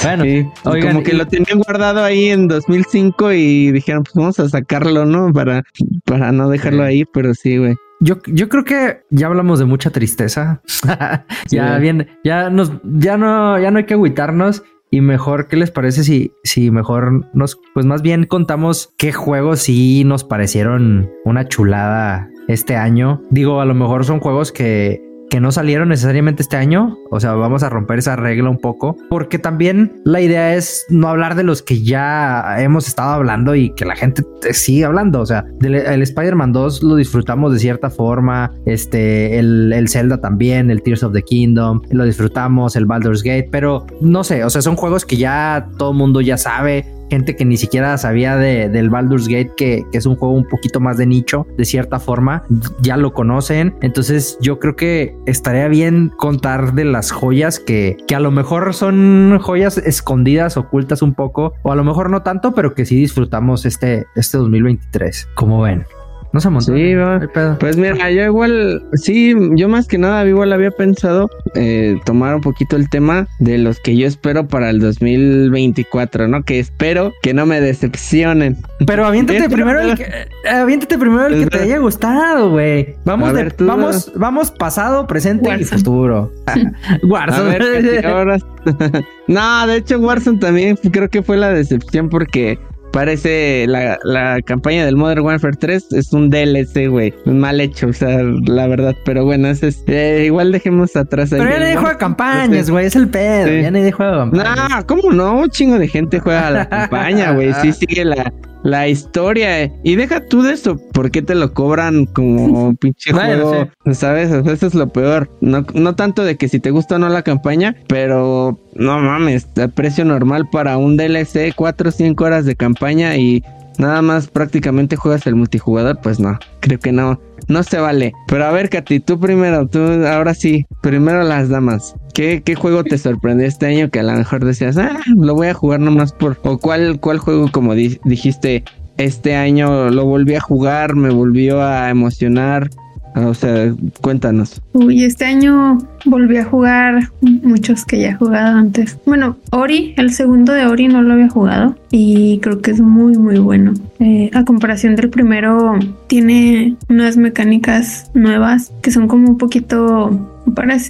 Bueno, sí, oigan, como que y... lo tenían guardado ahí en 2005 y dijeron, pues vamos a sacarlo, ¿no? Para, para no dejarlo ahí, pero sí, güey. Yo, yo creo que ya hablamos de mucha tristeza. *laughs* ya sí. bien, ya nos, ya no, ya no hay que agüitarnos. Y mejor, ¿qué les parece si, si mejor nos, pues más bien contamos qué juegos sí nos parecieron una chulada este año? Digo, a lo mejor son juegos que que no salieron necesariamente este año. O sea, vamos a romper esa regla un poco, porque también la idea es no hablar de los que ya hemos estado hablando y que la gente sigue hablando. O sea, el Spider-Man 2 lo disfrutamos de cierta forma, este, el, el, Zelda también, el Tears of the Kingdom, lo disfrutamos, el Baldur's Gate, pero no sé, o sea, son juegos que ya todo el mundo ya sabe gente que ni siquiera sabía de, del Baldur's Gate, que, es un juego un poquito más de nicho, de cierta forma, ya lo conocen. Entonces yo creo que estaría bien contar de las joyas que, que a lo mejor son joyas escondidas, ocultas un poco, o a lo mejor no tanto, pero que sí disfrutamos este, este 2023. Como ven. No se montó. Sí, va. Pues mira, yo igual, sí, yo más que nada igual había pensado eh, tomar un poquito el tema de los que yo espero para el 2024, ¿no? Que espero que no me decepcionen. Pero aviéntate *laughs* primero el que, aviéntate primero el que te haya gustado, güey. Vamos, ver, de, vamos, vamos pasado, presente Warzone. y futuro. *laughs* Warzone. Ver, ahora... *laughs* no, de hecho Warzone también creo que fue la decepción porque parece la, la, campaña del Modern Warfare 3 es un DLC, güey. Mal hecho, o sea, la verdad. Pero bueno, es, es eh, igual dejemos atrás. Pero ya nadie juega campañas, güey. Es el pedo. Sí. Ya nadie juega campañas. No, ¿cómo no? Un chingo de gente juega la *laughs* campaña, güey. Sí sigue la, la historia. Y deja tú de eso. ¿Por qué te lo cobran como *laughs* pinche bueno, juego? Sí. ¿Sabes? Eso es lo peor. No, no tanto de que si te gusta o no la campaña, pero no mames, el precio normal para un DLC, 4 o 5 horas de campaña y nada más prácticamente juegas el multijugador, pues no, creo que no, no se vale. Pero a ver, Katy, tú primero, tú ahora sí, primero las damas. ¿Qué, qué juego te sorprendió este año que a lo mejor decías, ah, lo voy a jugar nomás por... O cuál, cuál juego, como di dijiste, este año lo volví a jugar, me volvió a emocionar? O sea, cuéntanos. Uy, este año volví a jugar muchos que ya he jugado antes. Bueno, Ori, el segundo de Ori no lo había jugado y creo que es muy, muy bueno. Eh, a comparación del primero, tiene unas mecánicas nuevas que son como un poquito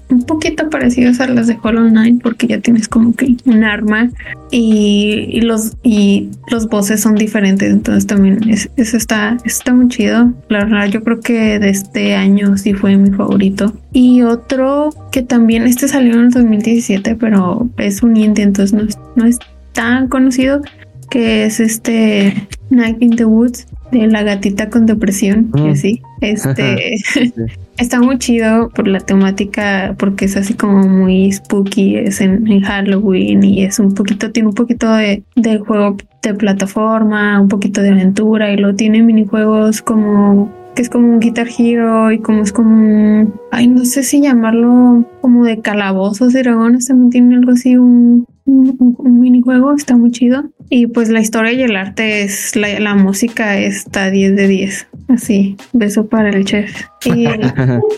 un poquito parecidos a las de Hollow Knight porque ya tienes como que un arma y, los y los voces son diferentes entonces también eso está está muy chido. La verdad yo creo que de este año sí fue mi favorito. Y otro que también este salió en el 2017 pero es un indie entonces no es, no es tan conocido que es este Night in the Woods de la gatita con depresión, que mm. sí, este *laughs* está muy chido por la temática, porque es así como muy spooky, es en, Halloween y es un poquito, tiene un poquito de, de, juego de plataforma, un poquito de aventura y lo tiene minijuegos como que es como un Guitar Hero y como es como un, ay, no sé si llamarlo como de calabozos y dragones, también tiene algo así, un, un, minijuego, está muy chido. Y pues la historia y el arte es, la, la música está 10 de 10. Así, beso para el chef. *laughs*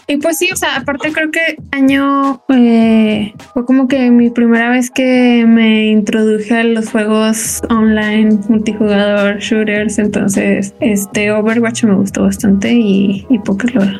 Y, pues sí, o sea, aparte creo que año eh, fue como que mi primera vez que me introduje a los juegos online, multijugador, shooters, entonces este Overwatch me gustó bastante y, y Pokélore.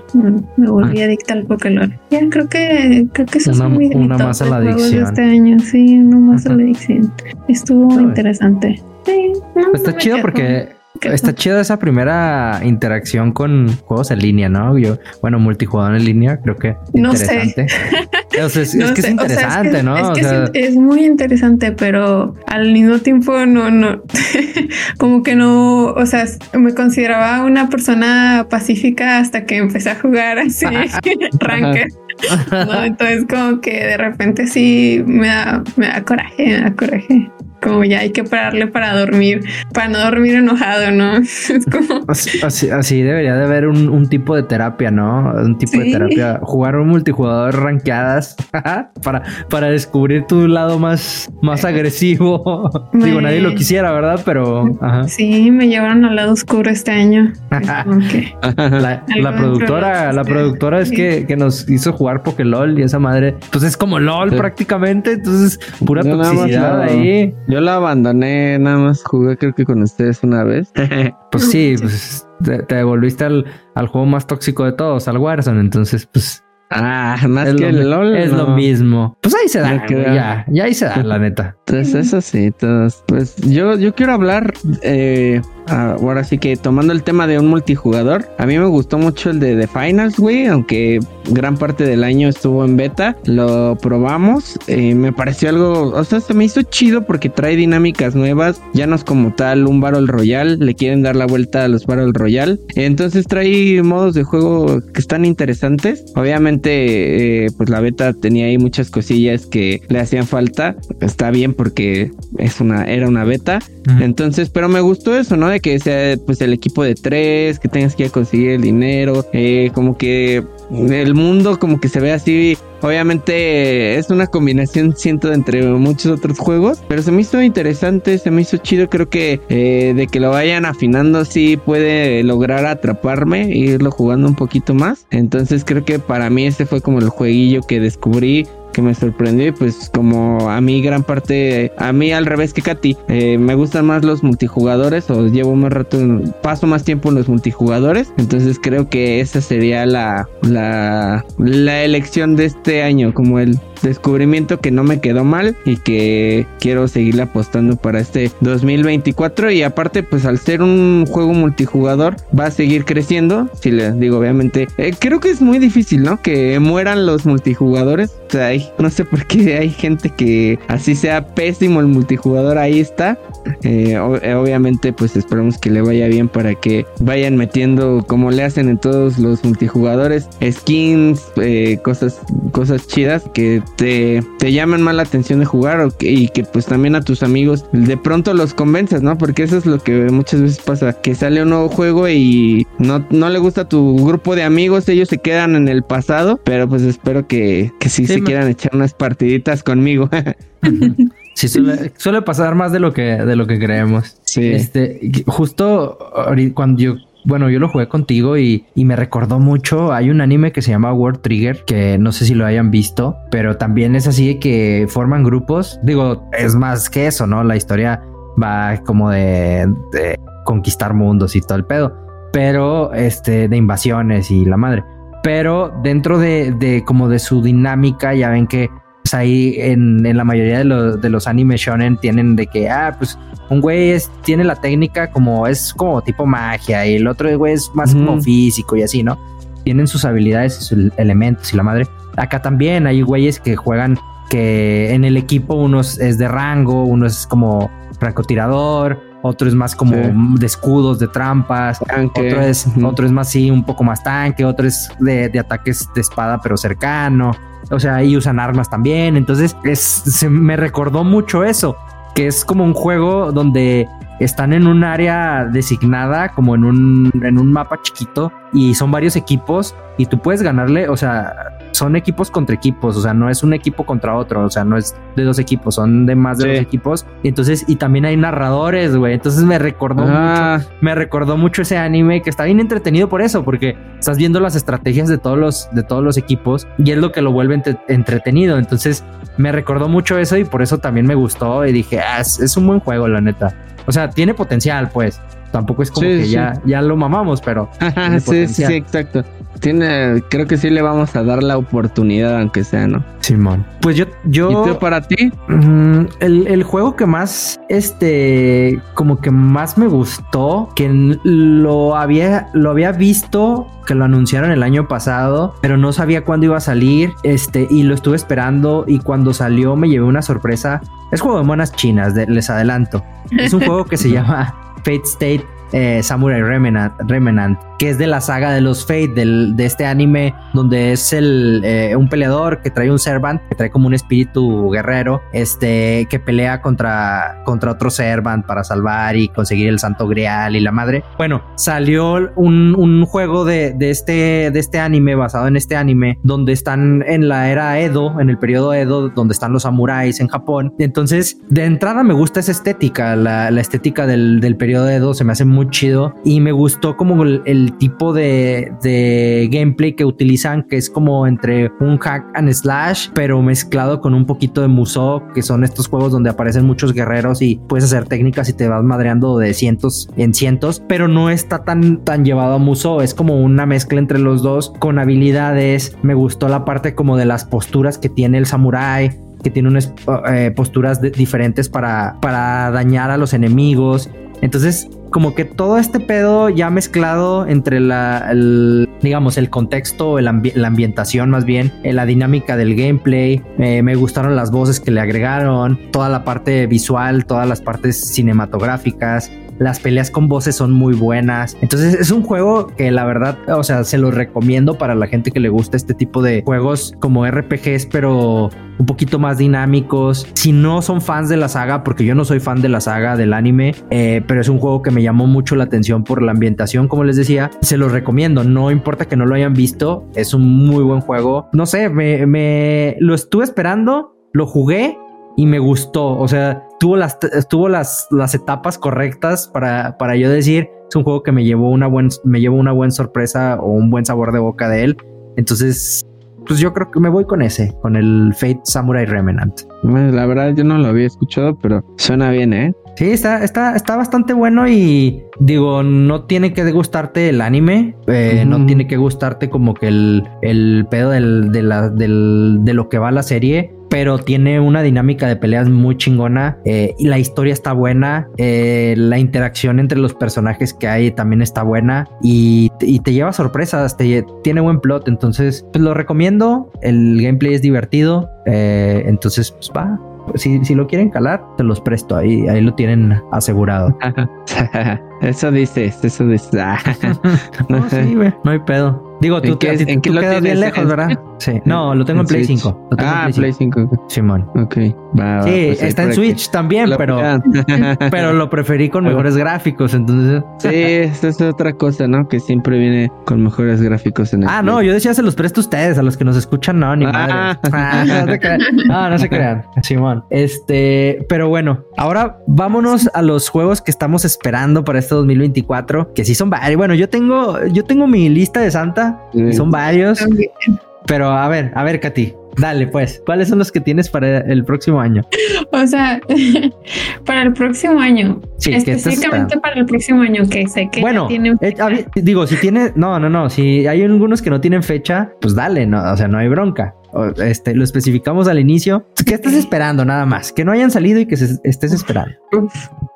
Me, volví ah. adicta al Pokélore. Ya creo que creo que eso es muy una más a la adicción. este año, sí, uno más adicción. Estuvo interesante. Sí, está chido porque Está chida esa primera interacción con juegos en línea, ¿no? Yo, bueno, multijugador en línea, creo que no interesante. *laughs* Sé. es, que es interesante, ¿no? Es, muy interesante, pero al mismo tiempo no, no, *laughs* como que no, o sea, me consideraba una persona pacífica hasta que empecé a jugar así, *laughs* ranked. *laughs* ¿no? Entonces como que de repente sí me da, me da coraje, me da coraje como ya hay que pararle para dormir, para no dormir enojado, ¿no? *laughs* Es como... Así, así, debería de haber un, tipo de terapia, ¿no? Un tipo de terapia. Jugar un multijugador ranqueadas *laughs* para, para descubrir tu lado más, más agresivo. *laughs* Digo, nadie lo quisiera, ¿verdad? Pero... Sí, me llevaron al lado oscuro este año. la, la productora, la productora es que, que, nos hizo jugar Pokélol y esa madre, pues es como LOL prácticamente, entonces pura toxicidad ahí. Yo la abandoné, nada más jugué creo que con ustedes una vez. *laughs* pues sí, *laughs* pues te, devolviste al, al, juego más tóxico de todos, al Warzone, entonces pues... Ah, más que el LOL. Es lo mismo. Pues ahí se da, ya, ya ahí se da, la neta. Entonces, eso sí, todos. Pues yo, yo quiero hablar eh, Ah, ahora sí que tomando el tema de un multijugador, a mí me gustó mucho el de The Finals, güey, aunque gran parte del año estuvo en beta, lo probamos, eh, me pareció algo, o sea, se me hizo chido porque trae dinámicas nuevas, ya no es como tal un Battle Royale, le quieren dar la vuelta a los Battle Royale, entonces trae modos de juego que están interesantes, obviamente, eh, pues la beta tenía ahí muchas cosillas que le hacían falta, está bien porque es una, era una beta, entonces, pero me gustó eso, ¿no? Que sea pues el equipo de tres, que tengas que conseguir el dinero, eh, como que el mundo como que se ve así. Obviamente es una combinación, siento, entre muchos otros juegos, pero se me hizo interesante, se me hizo chido. Creo que eh, de que lo vayan afinando, sí puede lograr atraparme e irlo jugando un poquito más. Entonces creo que para mí este fue como el jueguillo que descubrí que me sorprendió y pues como a mí gran parte, a mí al revés que Katy, eh, me gustan más los multijugadores o llevo más rato, paso más tiempo en los multijugadores, entonces creo que esa sería la, la, la elección de este año, como el descubrimiento que no me quedó mal y que quiero seguirle apostando para este 2024 y aparte pues al ser un juego multijugador va a seguir creciendo, si le digo obviamente, eh, creo que es muy difícil, ¿no? Que mueran los multijugadores, o sea, no sé por qué hay gente que así sea pésimo el multijugador, ahí está. Eh, eh, obviamente, pues esperamos que le vaya bien para que vayan metiendo como le hacen en todos los multijugadores, skins, eh, cosas, cosas chidas que te, te llaman más la atención de jugar y que pues también a tus amigos de pronto los convences, ¿no? Porque eso es lo que muchas veces pasa, que sale un nuevo juego y no, no le gusta a tu grupo de amigos, ellos se quedan en el pasado, pero pues espero que, que sí, se quieran echar unas partiditas conmigo. *laughs* Sí, suele, pasar más de lo que, de lo que creemos. Sí. Este, justo cuando yo, bueno, yo lo jugué contigo y, y, me recordó mucho. Hay un anime que se llama World Trigger, que no sé si lo hayan visto, pero también es así de que forman grupos. Digo, es más que eso, ¿no? La historia va como de, de conquistar mundos y todo el pedo, pero este, de invasiones y la madre pero dentro de, de como de su dinámica, ya ven que pues, ahí en, en, la mayoría de, los, de los anime shonen tienen de que, ah, pues un güey es, tiene la técnica como es como tipo magia y el otro güey es más como físico y así, ¿no? Tienen sus habilidades y sus elementos y la madre. Acá también hay güeyes que juegan que en el equipo uno es de rango, uno es como francotirador, otro es más como de escudos, de trampas, otro es, otro es más sí, un poco más tanque, otro es de, de, ataques de espada pero cercano, o sea, y usan armas también, entonces es, se me recordó mucho eso, que es como un juego donde están en un área designada, como en un, en un mapa chiquito, y son varios equipos, y tú puedes ganarle, o sea, son equipos contra equipos, o sea, no es un equipo contra otro, o sea, no es de dos equipos, son de más de dos equipos. Y entonces, y también hay narradores, güey. Entonces me recordó ah. mucho, me recordó mucho ese anime que está bien entretenido por eso, porque estás viendo las estrategias de todos los, de todos los equipos y es lo que lo vuelve entretenido. Entonces me recordó mucho eso y por eso también me gustó y dije, ah, es un buen juego, la neta. O sea, tiene potencial, pues. Tampoco es como que ya, ya lo mamamos, pero. *laughs* sí, sí, exacto. Tiene, creo que sí le vamos a dar la oportunidad, aunque sea, ¿no? Simón. Pues yo, yo. ¿Y para ti? Mm, el, el, juego que más, este, como que más me gustó, que lo había, lo había visto, que lo anunciaron el año pasado, pero no sabía cuándo iba a salir, este, y lo estuve esperando, y cuando salió me llevé una sorpresa. Es juego de monas chinas, les adelanto. Es un juego que se *laughs* llama Fate State eh, Samurai Remnant, que es de la saga de los Fate, de este anime donde es el, eh, un peleador que trae un Servant, que trae como un espíritu guerrero, este, que pelea contra, contra otro Servant para salvar y conseguir el Santo Grial y la madre. Bueno, salió un, un juego de, de, este, de este anime, basado en este anime, donde están en la era Edo, en el periodo Edo, donde están los samuráis en Japón. Entonces, de entrada me gusta esa estética, la, la estética del, del periodo Edo se me hace muy chido y me gustó como el, tipo de, gameplay que utilizan, que es como entre un hack and slash, pero mezclado con un poquito de Musou, que son estos juegos donde aparecen muchos guerreros y puedes hacer técnicas y te vas madreando de cientos en cientos, pero no está tan, tan llevado a Musou, es como una mezcla entre los dos con habilidades. Me gustó la parte como de las posturas que tiene el samurai, que tiene unas eh, posturas diferentes para, para dañar a los enemigos. Entonces, como que todo este pedo ya mezclado entre la, el, digamos, el contexto, la ambientación más bien, eh, la dinámica del gameplay, eh, me gustaron las voces que le agregaron, toda la parte visual, todas las partes cinematográficas, las peleas con voces son muy buenas. Entonces es un juego que la verdad, o sea, se lo recomiendo para la gente que le gusta este tipo de juegos como RPGs, pero un poquito más dinámicos. Si no son fans de la saga, porque yo no soy fan de la saga del anime, eh, pero es un juego que me llamó mucho la atención por la ambientación, como les decía, se los recomiendo. No importa que no lo hayan visto, es un muy buen juego. No sé, me, me lo estuve esperando, lo jugué y me gustó. O sea, tuvo las, tuvo las, las etapas correctas para, para yo decir, es un juego que me llevó una buen, me llevó una buena sorpresa o un buen sabor de boca de él. Entonces, pues yo creo que me voy con ese, con el Fate Samurai Remnant. La verdad yo no lo había escuchado, pero suena bien, ¿eh? Sí, está, está, está bastante bueno y digo, no tiene que gustarte el anime, eh, no tiene que gustarte como que el, el pedo del, de, la, del, de lo que va la serie pero tiene una dinámica de peleas muy chingona eh, y la historia está buena, eh, la interacción entre los personajes que hay también está buena y, te lleva sorpresas, te, tiene buen plot, entonces pues lo recomiendo, el gameplay es divertido, eh, entonces pues va, si, si, lo quieren calar, te los presto. Ahí, ahí lo tienen asegurado. *laughs* eso dices, eso dices. *laughs* no, sí, *laughs* no hay pedo. Digo, tú, qué, ¿en qué lo quedas bien lejos, ¿verdad? Sí. No, lo tengo en, Play 5. ah, Play 5. Simón. Ok. Va, sí, pues está en Switch también, pero, *laughs* *laughs* pero lo preferí con mejores gráficos, entonces. Sí, esa es otra cosa, ¿no? Que siempre viene con mejores gráficos en el Ah, no, yo decía se los presto a ustedes, a los que nos escuchan, no, ni madre. Ah. *laughs* Ah, no, se crean. no, no se crean, Simón. Este, pero bueno, ahora vámonos a los juegos que estamos esperando para este 2024, que sí son varios. Bueno, yo tengo, yo tengo mi lista de Santa son varios. Pero a ver, a ver, Katy, Dale, pues, ¿cuáles son los que tienes para el próximo año? O sea, *laughs* para el próximo año. Sí, específicamente para el próximo año, que sé que bueno, tienen eh, digo, si tiene, no, no, no, si hay algunos que no tienen fecha, pues dale, no, o sea, no hay bronca. Este, lo especificamos al inicio. ¿Qué estás esperando nada más? Que no hayan salido y que se estés esperando.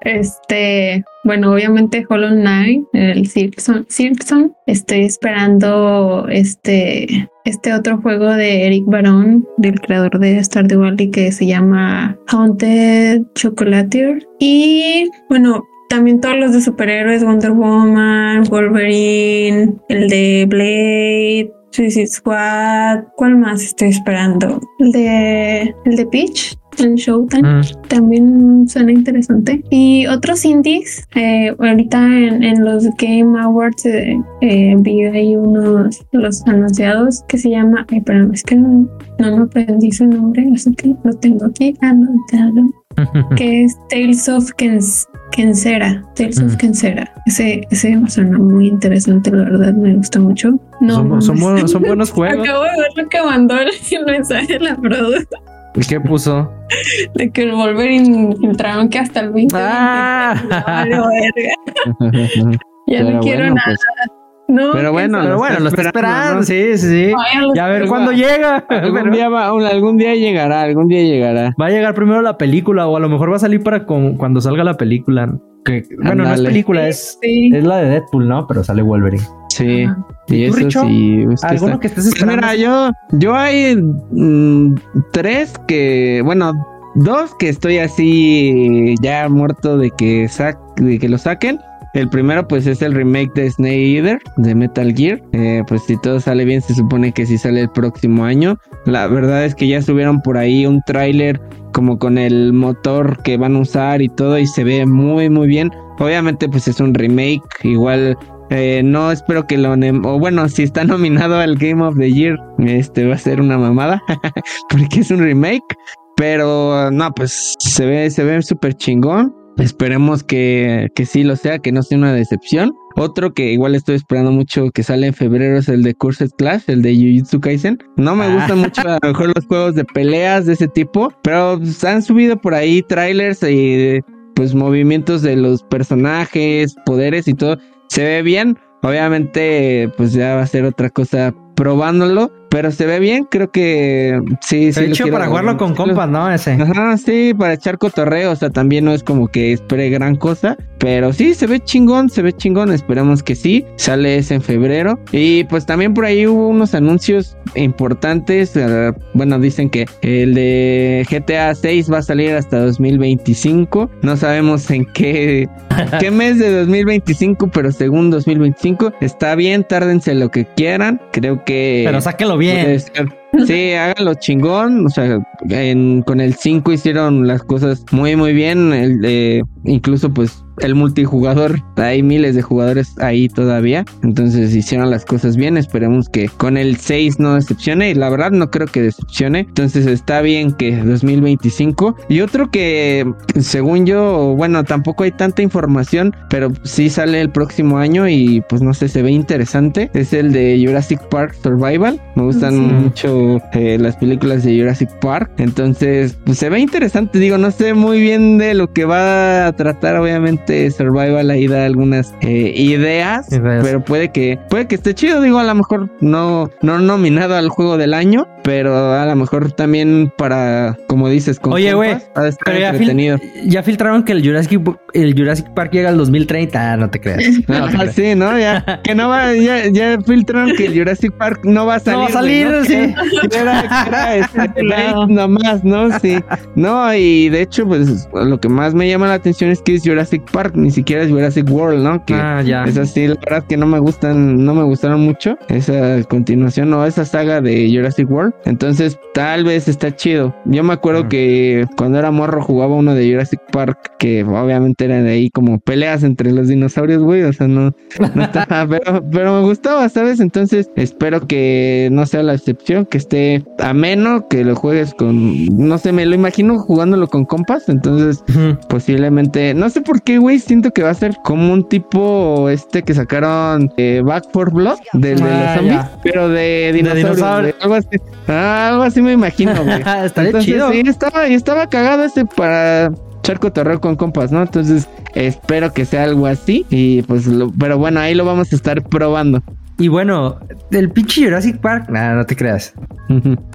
Este, bueno, obviamente Hollow Knight, el Silkson, Estoy esperando este, este otro juego de Eric Barón, del creador de Stardew Valley, que se llama Haunted Chocolatier. Y bueno, también todos los de superhéroes, Wonder Woman, Wolverine, el de Blade, Suicide Squad. ¿Cuál más estoy esperando? El de, el de Peach en Showtime. Mm. También suena interesante. Y otros indies, eh, ahorita en, los Game Awards eh, eh, vi ahí unos los anunciados que se llama, ay, pero es que no, no me aprendí su nombre, así que lo tengo aquí anotado. *laughs* que es Tales of Kens Kensera, Tales of mm. Kensera. Ese, ese suena muy interesante, la verdad, me gusta mucho. No, son, buenos, son buenos *laughs* juegos. Acabo de ver lo que mandó el *laughs* mensaje de la productora. ¿Y qué puso? De que el Wolverine filtraron que hasta el 20. Ah. *laughs* *laughs* ya no quiero nada. Pues, no, pero bueno, pero bueno, lo está esperando, sí, sí, sí. ya a ver cuándo llega. *laughs* Algún, día algún día llegará, algún día llegará. Va a llegar primero la película o a lo mejor va a salir para cuando salga la película. Que, bueno, no es película, es, es la de Deadpool, ¿no? Pero sale Wolverine. Sí, y eso sí. ¿Alguno que estés esperando? mira, yo, yo hay mm, tres que, bueno, dos que estoy así ya muerto de que, de que lo saquen. El primero pues es el remake de Snake Eater de Metal Gear. Eh, pues si todo sale bien se supone que sí sale el próximo año. La verdad es que ya subieron por ahí un tráiler como con el motor que van a usar y todo y se ve muy muy bien. Obviamente pues es un remake, igual eh, no espero que lo o bueno, si está *laughs* nominado al Game of the Year, este va a ser una mamada *laughs* porque es un remake, pero no, pues se ve se ve súper chingón. Esperemos que, que sí lo sea, que no sea una decepción. Otro que igual estoy esperando mucho que sale en febrero es el de Cursed Clash, el de Jujutsu Kaisen. No me gustan ah. mucho a lo mejor los juegos de peleas de ese tipo, pero han subido por ahí trailers y pues movimientos de los personajes, poderes y todo. Se ve bien. Obviamente, pues ya va a ser otra cosa probándolo, pero se ve bien, creo que sí, sí. De hecho, para jugarlo con compas, ¿no? Ese. Ajá, sí, para echar cotorreo, o sea, también no es como que espere gran cosa, pero sí, se ve chingón, se ve chingón, esperemos que sí, sale ese en febrero. Y pues también por ahí hubo unos anuncios importantes, eh, bueno, dicen que el de GTA 6 va a salir hasta 2025, no sabemos en qué, *laughs* qué mes de 2025, pero según 2025, está bien, tárdense lo que quieran, creo que... Pero sáquelo bien. Sí, háganlo chingón. O sea, con el 5 hicieron las cosas muy, muy bien. El, de incluso, pues, el multijugador, hay miles de jugadores ahí todavía. Entonces hicieron las cosas bien. Esperemos que con el 6 no decepcione. Y la verdad no creo que decepcione. Entonces está bien que 2025. Y otro que según yo, bueno, tampoco hay tanta información, pero sí sale el próximo año y pues no sé, se ve interesante. Es el de Jurassic Park Survival. Me gustan mucho eh, las películas de Jurassic Park. Entonces, pues se ve interesante. Digo, no sé muy bien de lo que va a tratar, obviamente Survival ahí da algunas eh, ideas, pero puede que puede que esté chido, digo, a lo mejor no no nominado al juego del año, pero a lo mejor también para como dices, con Oye, güey, ya, ya, filtraron que el Jurassic el Jurassic Park llega al 2030, ah, no te creas. *laughs* No, sí, ¿no? Ya que no va ya, ya filtraron que el Jurassic Park no va a salir. No va a salir, sí. era, *laughs* este, nomás, ¿no? Sí. No, y de hecho pues lo que más me llama la atención es que es Jurassic Park ni siquiera es Jurassic World, ¿no? Que ah, ya. Es así, la verdad que no me gustan, no me gustaron mucho esa continuación o esa saga de Jurassic World. Entonces, tal vez está chido. Yo me acuerdo ah. que cuando era morro jugaba uno de Jurassic Park, que obviamente era de ahí como peleas entre los dinosaurios, güey. O sea, no, no *laughs* estaba, pero, pero me gustaba, ¿sabes? Entonces, espero que no sea la excepción, que esté ameno, que lo juegues con, no sé, me lo imagino jugándolo con compas. Entonces, posiblemente, no sé por qué, güey siento que va a ser como un tipo este que sacaron eh, Back for Blood, del de los ah, zombies, pero de dinosaurios. Ah, algo así me imagino, *laughs* güey. Estaría chido. Sí, estaba, estaba cagado ese para charco terror con compas, ¿no? Entonces, espero que sea algo así. Y pues, lo, pero bueno, ahí lo vamos a estar probando. Y bueno, del pinche Jurassic Park, nada, no te creas.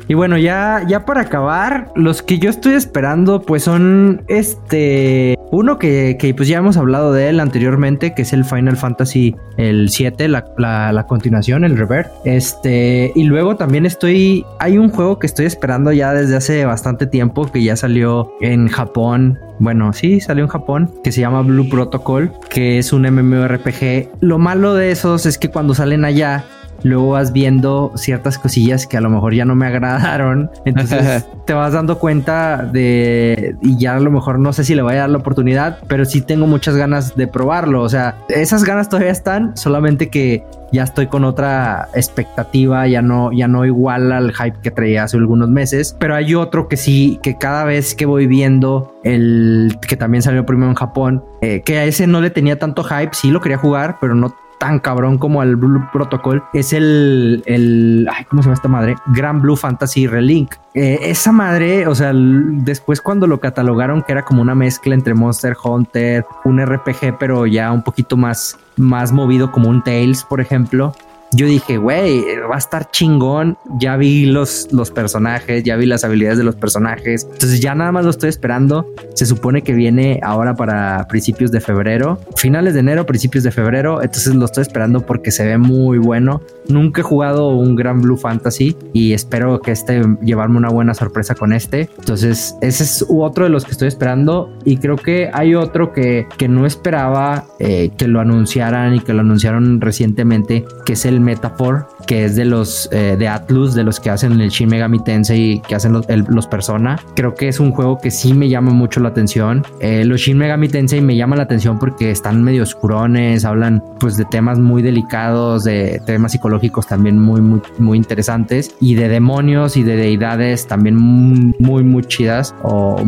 y bueno, ya, ya para acabar, los que yo estoy esperando, pues son este. Uno que, que pues ya hemos hablado de él anteriormente, que es el Final Fantasy el 7, la, la, la continuación, el Revert. Este, y luego también estoy. Hay un juego que estoy esperando ya desde hace bastante tiempo, que ya salió en Japón. Bueno, sí, salió en Japón, que se llama Blue Protocol, que es un MMORPG. Lo malo de esos es que cuando salen allá, luego vas viendo ciertas cosillas que a lo mejor ya no me *laughs* agradaron. Entonces te vas dando cuenta de, y ya a lo mejor no sé si le voy a dar la oportunidad, pero sí tengo muchas ganas de probarlo. O sea, esas ganas todavía están, solamente que ya estoy con otra expectativa, ya no, ya no igual al hype que traía hace algunos meses. Pero hay otro que sí, que cada vez que voy viendo el que también salió primero en Japón, eh, que a ese no le tenía tanto hype, sí lo quería jugar, pero no tan cabrón como el Blue Protocol es el, el ¿cómo se llama esta madre? Grand Blue Fantasy Relink. Eh, esa madre, o sea, después cuando lo catalogaron que era como una mezcla entre Monster Hunter, un RPG, pero ya un poquito más, más movido como un Tales, por ejemplo yo dije, güey, va a estar chingón. Ya vi los, los personajes, ya vi las habilidades de los personajes. Entonces ya nada más lo estoy esperando. Se supone que viene ahora para principios de febrero, finales de enero, principios de febrero. Entonces lo estoy esperando porque se ve muy bueno. Nunca he jugado un Gran Blue Fantasy y espero que este llevarme una buena sorpresa con este. Entonces ese es otro de los que estoy esperando y creo que hay otro que, que no esperaba eh, que lo anunciaran y que lo anunciaron recientemente, que es el Metaphor, que es de los eh, de Atlus, de los que hacen el Shin Megami Tensei, que hacen los, el, los, Persona. Creo que es un juego que sí me llama mucho la atención. Eh, los Shin Megami Tensei me llaman la atención porque están medio oscurones, hablan pues de temas muy delicados, de temas psicológicos también muy, muy, muy interesantes y de demonios y de deidades también muy, muy chidas o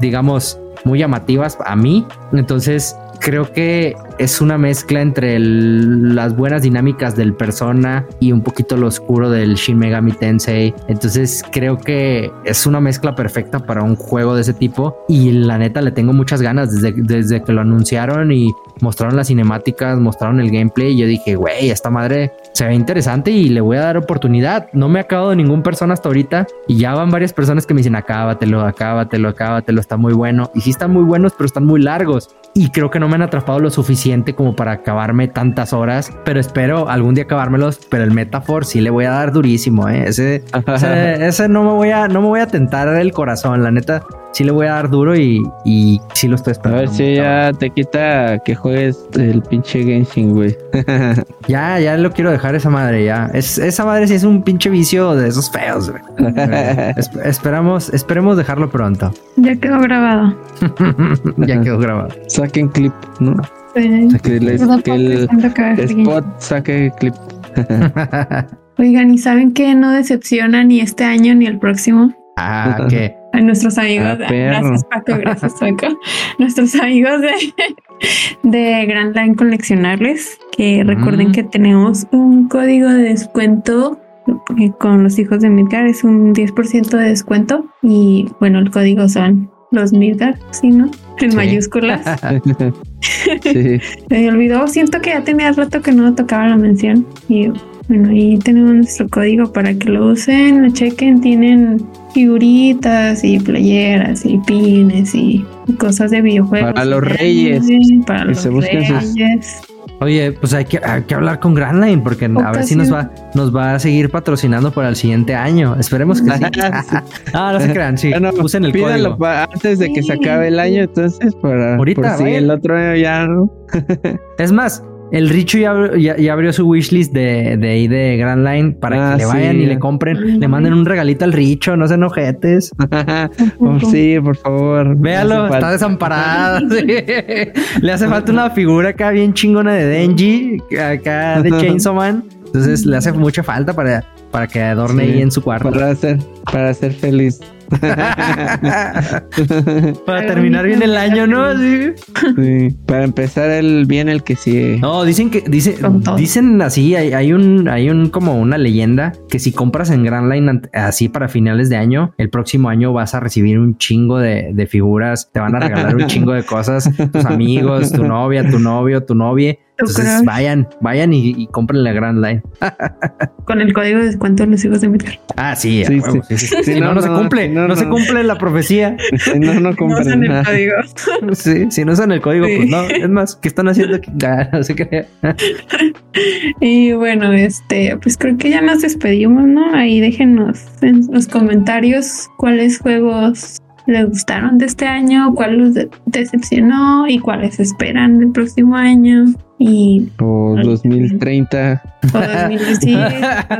digamos muy llamativas a mí. Entonces creo que es una mezcla entre el, las buenas dinámicas del persona y un poquito lo oscuro del Shin Megami Tensei. Entonces creo que es una mezcla perfecta para un juego de ese tipo y la neta le tengo muchas ganas desde, desde que lo anunciaron y mostraron las cinemáticas, mostraron el gameplay y yo dije, güey, esta madre se ve interesante y le voy a dar oportunidad. No me ha acabado ningún persona hasta ahorita y ya van varias personas que me dicen, acábatelo, acábatelo, acábatelo, está muy bueno. Y sí están muy buenos, pero están muy largos y creo que no me han atrapado lo suficiente como para acabarme tantas horas, pero espero algún día acabármelos, pero el Metafor sí le voy a dar durísimo, ¿eh? ese, ese, *laughs* ese, no me voy a no me voy a tentar el corazón, la neta sí le voy a dar duro y, y sí lo estoy esperando. A ver si ya te quita que juegues el pinche Genshin, güey. *laughs* *laughs* ya, ya lo quiero dejar esa madre, ya. Es, esa madre sí es un pinche vicio de esos feos, güey. es, esperamos, esperemos dejarlo pronto. Ya quedó grabado. ya quedó grabado. Saquen clip, ¿no? Sí. Que, les, que el spot saque clip. *laughs* Oigan, ¿y saben que no decepciona ni este año ni el próximo? Ah, ¿qué? *laughs* A nuestros amigos, Ah, de, gracias Paco, gracias Paco, *laughs* nuestros amigos de, de Grand Line Coleccionables, que recuerden Mm. que tenemos un código de descuento eh, con los hijos de Midgar, es un 10% de descuento y bueno, el código son los Midgar, ¿sí, no? En Sí. mayúsculas. Sí. *laughs* Se me olvidó, siento que ya tenía rato que no tocaba la mención y bueno, ahí tenemos nuestro código para que lo usen, lo chequen, tienen figuritas y playeras y pines y cosas de videojuegos. Para los reyes. Para Que los se busquen sus- reyes. Oye, pues hay que, hay que hablar con Grandline porque a ver si nos va, nos va a seguir patrocinando para el siguiente año. Esperemos que *laughs* sí. ah, no se crean, sí. Bueno, Usen el pídanlo código. pa- antes de que se acabe el año, entonces, para Ahorita, por si el otro año ya no. *laughs* Es más, el Richo ya, ya, ya abrió su wishlist de, de ahí de Grand Line para Ah, que le vayan sí. y le compren, le manden un regalito al Richo, no sean ojetes. *laughs* Oh, sí, por favor. Véalo, está falta. desamparado. *laughs* sí. Le hace falta una figura acá bien chingona de Denji, acá de *laughs* Chainsaw Man. Entonces le hace mucha falta para, para que adorne Sí, ahí en su cuarto. Para ser, para ser feliz. *laughs* Para terminar bien el año, ¿no? Sí. Sí, Para empezar el bien el que sigue. No, dicen que dice, dicen así, hay, hay un hay un como una leyenda que si compras en Grand Line así para finales de año, el próximo año vas a recibir un chingo de, de figuras, te van a regalar un chingo de cosas, tus amigos, tu novia, tu novio, tu novia. Entonces crush. vayan, vayan y, y compren la Grand Line. *laughs* Con el código de descuento de los hijos de Midgar. Ah, sí, Sí, huevo, sí. sí, sí. Sí, Si no, no, no, se cumple, si no, no, se cumple la profecía. Si no, no *laughs* No compren usan el nada. código. *laughs* Sí, si no usan el código, Sí. pues no. Es más, ¿qué están haciendo aquí? Ah, no. Y bueno, este, pues creo que ya nos despedimos, ¿no? Ahí déjenos en los comentarios cuáles juegos les gustaron de este año, cuál los de- decepcionó y cuáles esperan del próximo año. Y O 2030. o 2025,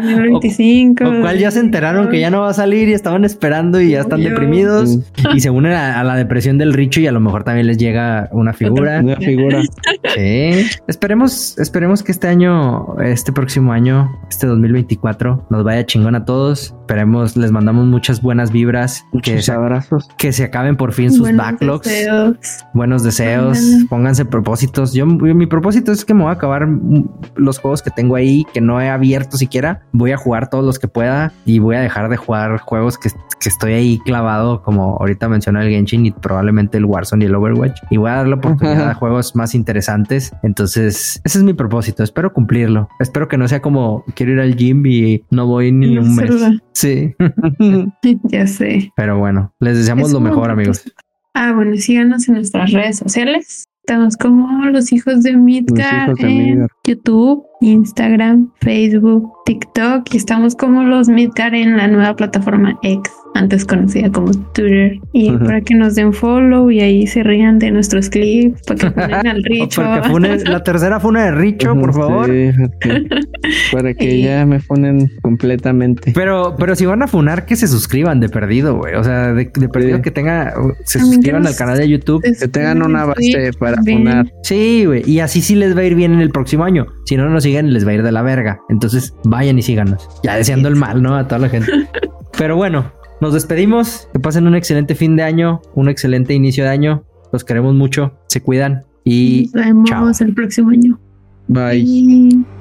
2025. O cuál ya se enteraron que ya no va a salir y estaban esperando y ya están Obvio. deprimidos Sí. y se unen a, a la depresión del Richo y a lo mejor también les llega una figura. Una figura. Sí. Esperemos, esperemos que este año, este próximo año, este 2024, nos vaya chingón a todos. Esperemos, les mandamos muchas buenas vibras, que Muchos se, abrazos. que se acaben por fin sus Buenos backlogs. deseos. Buenos deseos, pónganse propósitos. Yo, mi propósito es que me voy a acabar los juegos que tengo ahí, que no he abierto siquiera. Voy a jugar todos los que pueda y voy a dejar de jugar juegos que, que estoy ahí clavado, como ahorita mencioné el Genshin y probablemente el Warzone y el Overwatch. Y voy a dar la oportunidad a *laughs* juegos más interesantes. Entonces, ese es mi propósito. Espero cumplirlo. Espero que no sea como quiero ir al gym y no voy ni No un mes. Sí, *laughs* *laughs* Ya sé. pero bueno, les deseamos Es lo mejor, amigos. Ah, bueno, síganos en nuestras redes sociales. Estamos como los hijos de Midgar hijos de en Midgar. YouTube, Instagram, Facebook, TikTok y estamos como los Midgar en la nueva plataforma X, antes conocida como Twitter. Y para que nos den follow y ahí se rían de nuestros clips, para que *laughs* ponen al Richo. fune- la tercera fue una de Richo, por Sí, favor. *laughs* para que Y- ya me ponen completamente. Pero, pero si van a funar, que se suscriban de perdido, güey. O sea, de, de perdido Sí. que tenga, se También suscriban al canal de YouTube. Que tengan una base para Sí, güey. Y así sí les va a ir bien en el próximo año. Si no nos siguen, les va a ir de la verga. Entonces, vayan y síganos. Ya deseando el mal, ¿no? A toda la gente. *laughs* Pero bueno, nos despedimos. Que pasen un excelente fin de año, un excelente inicio de año. Los queremos mucho. Se cuidan y Nos vemos chao. el próximo año. Bye. Bye.